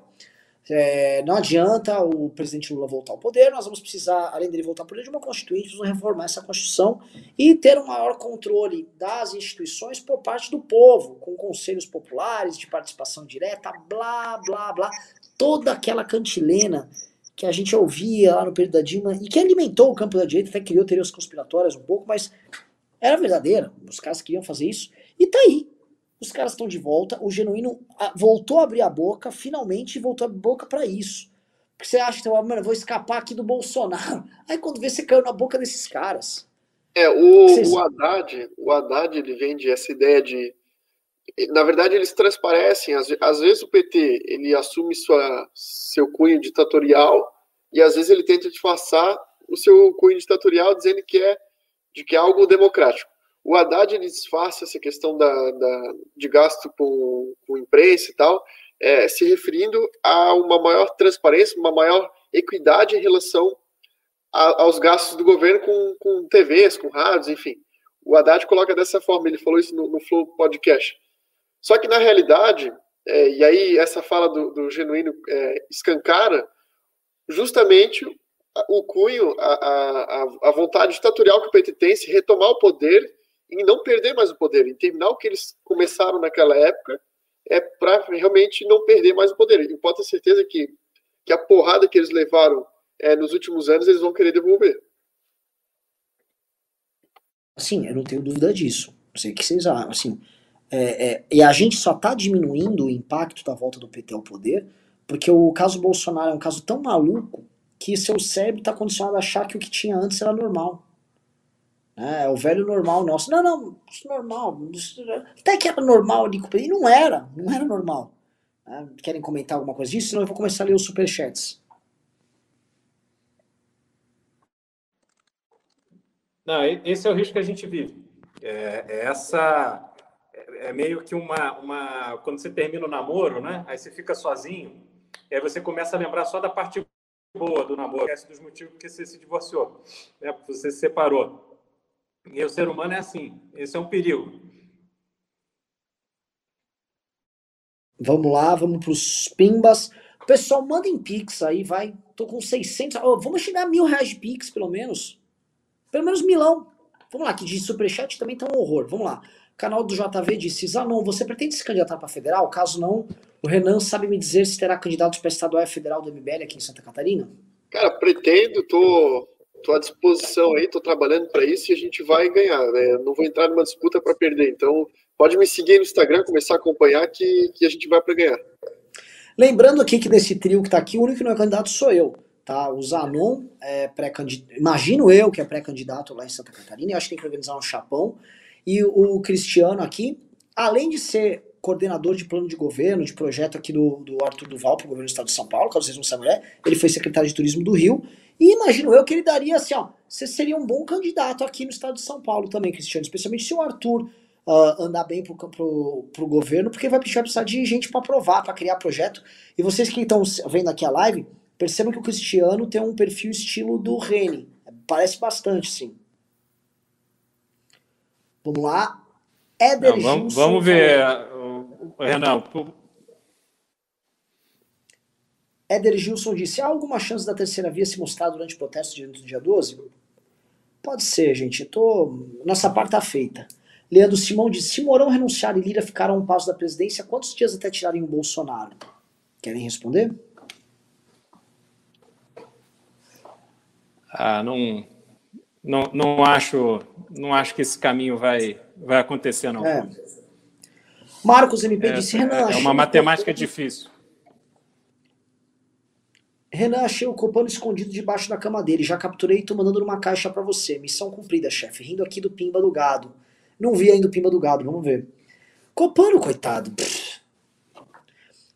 é, não adianta o presidente Lula voltar ao poder, nós vamos precisar, além dele voltar ao poder, de uma constituinte, vamos reformar essa Constituição e ter um maior controle das instituições por parte do povo, com conselhos populares, de participação direta, blá, blá, blá, toda aquela cantilena que a gente ouvia lá no período da Dilma e que alimentou o campo da direita, até criou teorias conspiratórias um pouco, mas era verdadeira, os caras queriam fazer isso, e tá aí, os caras estão de volta, o Genuíno voltou a abrir a boca, finalmente voltou a abrir a boca para isso. Porque você acha que, mano, eu vou escapar aqui do Bolsonaro. Aí quando vê, você caiu na boca desses caras. É, o, vocês... o Haddad, o Haddad, ele vende essa ideia de. Na verdade, eles transparecem. Às, às vezes o PT ele assume sua, seu cunho ditatorial e às vezes ele tenta disfarçar o seu cunho ditatorial dizendo que é de que é algo democrático. O Haddad ele disfarça essa questão da, da de gasto com, com imprensa e tal, é, se referindo a uma maior transparência, uma maior equidade em relação a, aos gastos do governo com, com TVs, com rádios, enfim. O Haddad coloca dessa forma, ele falou isso no, no Flow Podcast. Só que na realidade, é, e aí essa fala do, do Genuíno é, escancara justamente o cunho, a, a, a vontade ditatorial que o PT tem se retomar o poder em não perder mais o poder, em terminar o que eles começaram naquela época, é para realmente não perder mais o poder. E pode ter certeza que, que a porrada que eles levaram é, nos últimos anos, eles vão querer devolver. Sim, eu não tenho dúvida disso. Não sei o que vocês acham. Assim, é, é, e a gente só está diminuindo o impacto da volta do PT ao poder porque o caso Bolsonaro é um caso tão maluco que seu cérebro está condicionado a achar que o que tinha antes era normal. É, é o velho normal nosso. Não, não, isso é normal. Isso, até que era normal ali. E não era, não era normal. É, querem comentar alguma coisa disso? Senão eu vou começar a ler os superchats. Não, esse é o risco que a gente vive. É, é essa é, é meio que uma, uma. Quando você termina o namoro, né? Aí você fica sozinho, e aí você começa a lembrar só da parte boa do namoro, esquece dos motivos que você se divorciou, né? Porque você se separou. E o ser humano é assim. Esse é um perigo. Vamos lá, vamos para os pimbas. Pessoal, mandem pix aí, vai. Tô com 600. Oh, vamos chegar a mil reais de pix, pelo menos. Pelo menos milão. Vamos lá, que de superchat também tá um horror. Vamos lá. Canal do JV disse: Zanon, você pretende se candidatar para federal? Caso não, o Renan sabe me dizer se terá candidato para estadual e federal do MBL aqui em Santa Catarina? Cara, pretendo, tô, tô à disposição aí, tô trabalhando para isso e a gente vai ganhar. Né? Não vou entrar numa disputa para perder. Então, pode me seguir no Instagram, começar a acompanhar que, que a gente vai para ganhar. Lembrando aqui que nesse trio que tá aqui, o único que não é candidato sou eu. Tá? O Zanon é pré-candidato. Imagino eu que é pré-candidato lá em Santa Catarina. Eu acho que tem que organizar um chapão. E o Cristiano aqui, além de ser coordenador de plano de governo, de projeto aqui do, do Arthur Duval para o governo do estado de São Paulo, caso vocês não saibam, é, ele foi secretário de turismo do Rio, e imagino eu que ele daria assim, ó, você seria um bom candidato aqui no estado de São Paulo também, Cristiano, especialmente se o Arthur uh, andar bem pro, pro, pro governo, porque vai precisar de gente para aprovar, para criar projeto. E vocês que estão vendo aqui a live, percebam que o Cristiano tem um perfil estilo do Rene, parece bastante, sim. Vamos lá. Éder Não, vamos, vamos ver, Renan. Éder Gilson disse: há alguma chance da terceira via se mostrar durante o protesto de do dia 12? Pode ser, gente. Tô... Nossa parte tá feita. Leandro Simão disse: se Mourão renunciar e Lira ficar a um passo da presidência, quantos dias até tirarem o Bolsonaro? Querem responder? Ah, não, não, não acho não acho que esse caminho vai, vai acontecer, não. É. Marcos MP é, disse, Renan... É uma matemática difícil. Renan, achei o Copano escondido debaixo da cama dele. Já capturei e tô mandando numa caixa para você. Missão cumprida, chefe. Rindo aqui do Pimba do Gado. Não vi ainda o Pimba do Gado, vamos ver. Copano, coitado. Pff.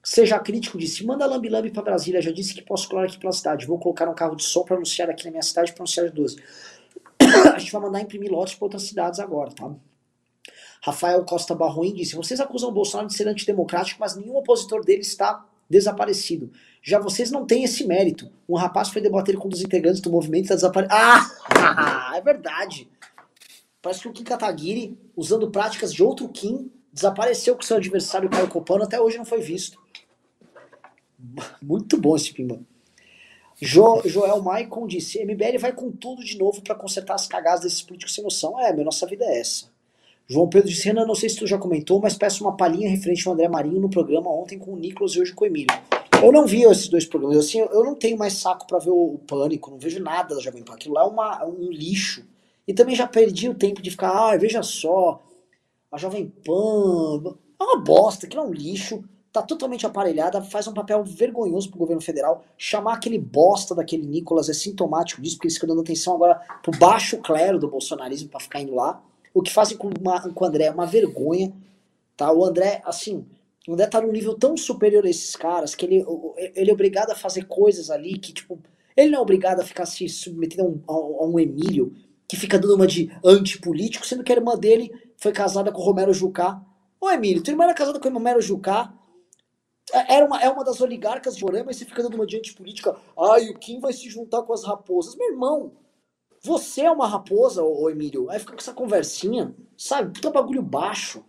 Seja crítico, disse. Manda lambi lambi pra Brasília. Já disse que posso colar aqui pela cidade. Vou colocar um carro de som para anunciar aqui na minha cidade para anunciar de 12. a gente vai mandar imprimir lotes para outras cidades agora, tá? Rafael Costa Barroim disse: vocês acusam o Bolsonaro de ser antidemocrático, mas nenhum opositor dele está desaparecido. Já vocês não têm esse mérito. Um rapaz foi debater com um dos integrantes do movimento e está desaparecido. Ah! É verdade. Parece que o Kim Kataguiri, usando práticas de outro Kim, desapareceu com seu adversário Caio Copano, até hoje não foi visto. Muito bom esse pimba. Jo, Joel Maicon disse: MBL vai com tudo de novo para consertar as cagadas desses políticos sem noção. É, meu, nossa vida é essa. João Pedro disse: Renan, não sei se tu já comentou, mas peço uma palhinha referente ao André Marinho no programa ontem com o Nicolas e hoje com o Emílio. Eu não vi esses dois programas. Assim, eu não tenho mais saco para ver o, o, Pânico, não vejo nada da Jovem Pan. Aquilo lá é uma, um lixo. E também já perdi o tempo de ficar, ah, veja só, a Jovem Pan. É uma bosta, aquilo é um lixo tá totalmente aparelhada, faz um papel vergonhoso pro governo federal. Chamar aquele bosta daquele Nicolas é sintomático disso, porque eles estão dando atenção agora pro baixo clero do bolsonarismo para ficar indo lá. O que fazem com, uma, com o André é uma vergonha, tá? O André, assim, o André tá num nível tão superior a esses caras que ele, ele é obrigado a fazer coisas ali que, tipo, ele não é obrigado a ficar se submetendo a um, a, a um Emílio que fica dando uma de antipolítico, sendo que a irmã dele foi casada com o Romero Jucá. Ô Emílio, tua irmã era casada com o Romero Jucá, era uma, é uma das oligarcas de Roraima e você fica dando uma diante política. Ai, o Kim vai se juntar com as raposas. Meu irmão, você é uma raposa, ô, ô Emílio. Aí fica com essa conversinha, sabe? Puta bagulho baixo.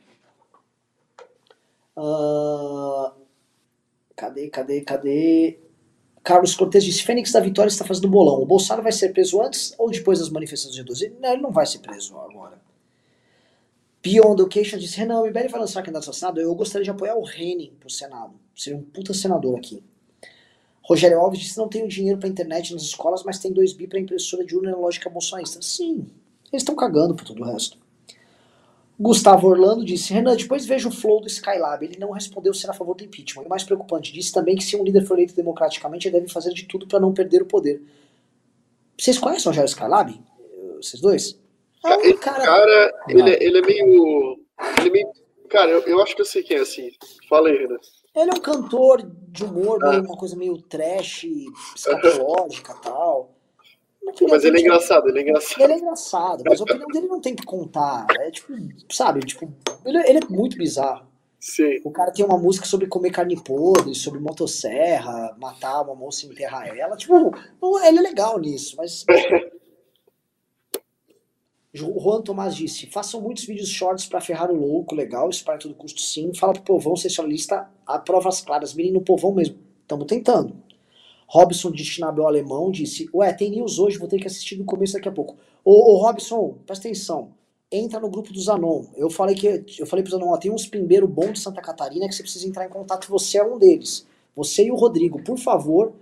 Uh, cadê, cadê, cadê? Carlos Cortes disse: Fênix da Vitória está fazendo bolão. O Bolsonaro vai ser preso antes ou depois das manifestações de 12? Não, ele não vai ser preso agora. Beyond Education disse: Renan, o MBL vai lançar candidato ao Senado? Eu gostaria de apoiar o Rene pro Senado. Seria um puta senador aqui. Rogério Alves disse: Não tenho dinheiro pra internet nas escolas, mas tem 2 bi pra impressora de urna lógica bolsonarista. Sim, eles estão cagando por todo o resto. Gustavo Orlando disse: Renan, depois veja o flow do Skylab. Ele não respondeu ser a favor do impeachment. E o mais preocupante, disse também que se um líder for eleito democraticamente, ele deve fazer de tudo para não perder o poder. Vocês conhecem o Rogério Skylab? Vocês dois? Ah, esse cara, cara ele, é, ele, é meio. Ele é meio. Cara, eu, eu acho que eu sei quem é assim. Fala aí, Renan. Ele é um cantor de humor, ah. uma coisa meio trash, psicológica e tal. Mas ele é engraçado, ele é engraçado. Ele é engraçado, mas a opinião dele não tem que contar. É tipo, sabe, tipo, ele, ele é muito bizarro. Sim. O cara tem uma música sobre comer carne podre, sobre motosserra, matar uma moça e enterrar ela. Tipo, ele é legal nisso, mas Juan Tomás disse: façam muitos vídeos shorts para ferrar o louco, legal, para todo custo sim. Fala pro povão, sensacionalista, a provas claras, menino no povão mesmo. Estamos tentando. Robson de Schnabel Alemão disse: Ué, tem news hoje, vou ter que assistir do começo daqui a pouco. Ô, ô Robson, presta atenção. Entra no grupo do Zanon. Eu falei que eu falei pro Zanon, ó, tem uns pimbeiro bom de Santa Catarina que você precisa entrar em contato, você é um deles. Você e o Rodrigo, por favor,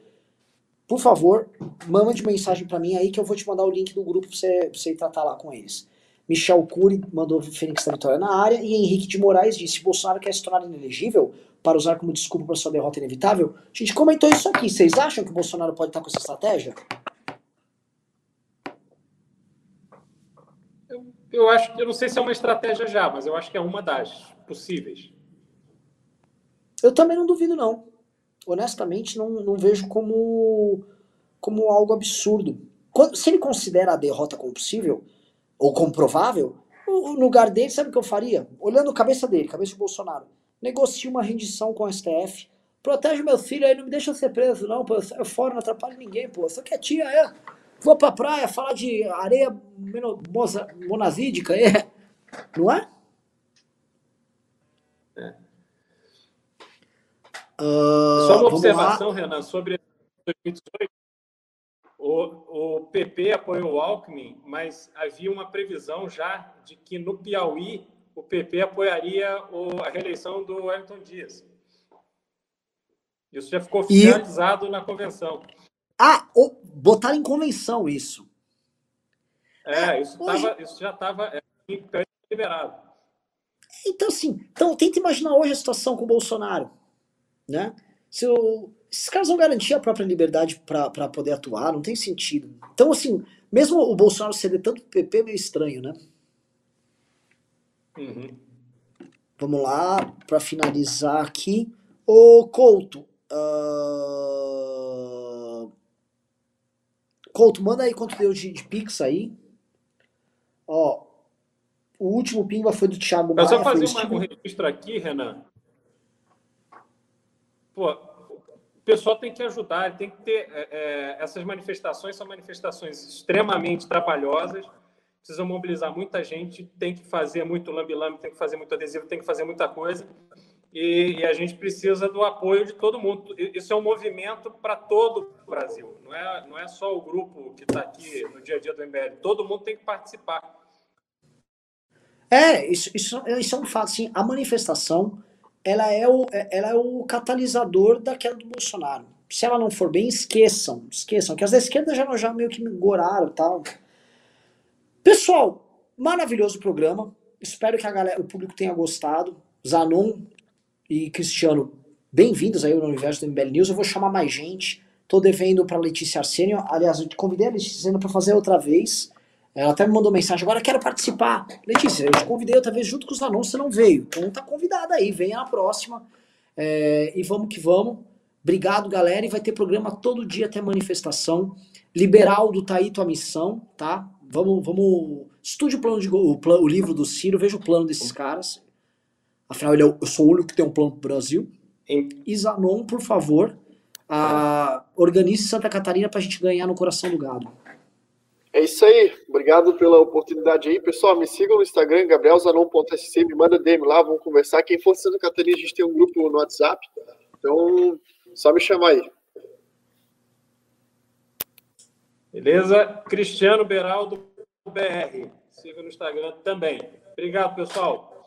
por favor, mande mensagem para mim aí que eu vou te mandar o link do grupo pra você, pra você tratar lá com eles. Michel Cury mandou Fênix da Vitória na área e Henrique de Moraes disse: Bolsonaro quer se tornar inelegível para usar como desculpa para sua derrota inevitável? A gente comentou isso aqui. Vocês acham que o Bolsonaro pode estar com essa estratégia? Eu, eu acho que eu não sei se é uma estratégia já, mas eu acho que é uma das possíveis. Eu também não duvido, não. Honestamente, não, não vejo como, como algo absurdo. Quando, se ele considera a derrota como possível, ou comprovável, no lugar dele, sabe o que eu faria? Olhando a cabeça dele, cabeça do Bolsonaro. Negocie uma rendição com o STF. Protege meu filho aí, não me deixa ser preso, não, pô. Eu fora, não atrapalho ninguém, pô. Eu sou quietinha, é. Vou pra praia falar de areia monazídica, é. Não é. Uh, Só uma observação, Renan, sobre 2018. O, o PP apoiou o Alckmin, mas havia uma previsão já de que no Piauí o PP apoiaria o, a reeleição do Wellington Dias. Isso já ficou oficializado e... na convenção. Ah, oh, botaram em convenção isso. É, isso, hoje... tava, isso já estava é, liberado. Então, assim, então, tenta imaginar hoje a situação com o Bolsonaro. Né? Se o, esses caras vão garantir a própria liberdade para poder atuar, não tem sentido. Então, assim, mesmo o Bolsonaro ceder tanto pro PP é meio estranho, né? Uhum. Vamos lá, para finalizar aqui. Ô, Couto. Uh... Couto, manda aí quanto deu de, de Pix aí. Ó, o último pimba foi do Thiago Maia. Eu só fazer um registro aqui, Renan. Pô, pessoal tem que ajudar, tem que ter. É, é, essas manifestações são manifestações extremamente trabalhosas, precisam mobilizar muita gente, tem que fazer muito lambi-lambi, tem que fazer muito adesivo, tem que fazer muita coisa. E, e, a gente precisa do apoio de todo mundo. Isso é um movimento para todo o Brasil, não é, não é só o grupo que está aqui no dia a dia do MBL, todo mundo tem que participar. É, isso, isso, isso é um fato. Sim, a manifestação ela é o, é, ela é o catalisador da queda do Bolsonaro. Se ela não for bem, esqueçam, esqueçam, que as da esquerda já, já meio que me goraram e tal. Pessoal, maravilhoso programa. Espero que a galera, o público tenha gostado. Zanon e Cristiano, bem-vindos aí no universo do MBL News. Eu vou chamar mais gente. Tô devendo para Letícia Arsênio. Aliás, eu convidei a Letícia Arsênio para fazer outra vez. Ela até me mandou mensagem, agora quero participar. Letícia, eu te convidei outra vez junto com os anúncios, você não veio. Então tá convidada aí, venha na próxima. É, e vamos que vamos. Obrigado, galera. E vai ter programa todo dia até manifestação. Liberaldo tá aí tua missão, tá? Vamos, vamos. Estude o plano de o, plano, o livro do Ciro, veja o plano desses caras. Afinal, ele é, eu sou o único que tem um plano pro Brasil. E Zanon, por favor, a, organize Santa Catarina pra gente ganhar no coração do gado. É isso aí. Obrigado pela oportunidade aí. Pessoal, me sigam no Instagram, gabrielzanon.sc, me manda DM lá, vamos conversar. Quem for de Santa Catarina, a gente tem um grupo no WhatsApp. Então, só me chamar aí. Beleza? Cristiano Beraldo BR. Siga no Instagram também. Obrigado, pessoal.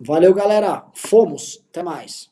Valeu, galera. Fomos. Até mais.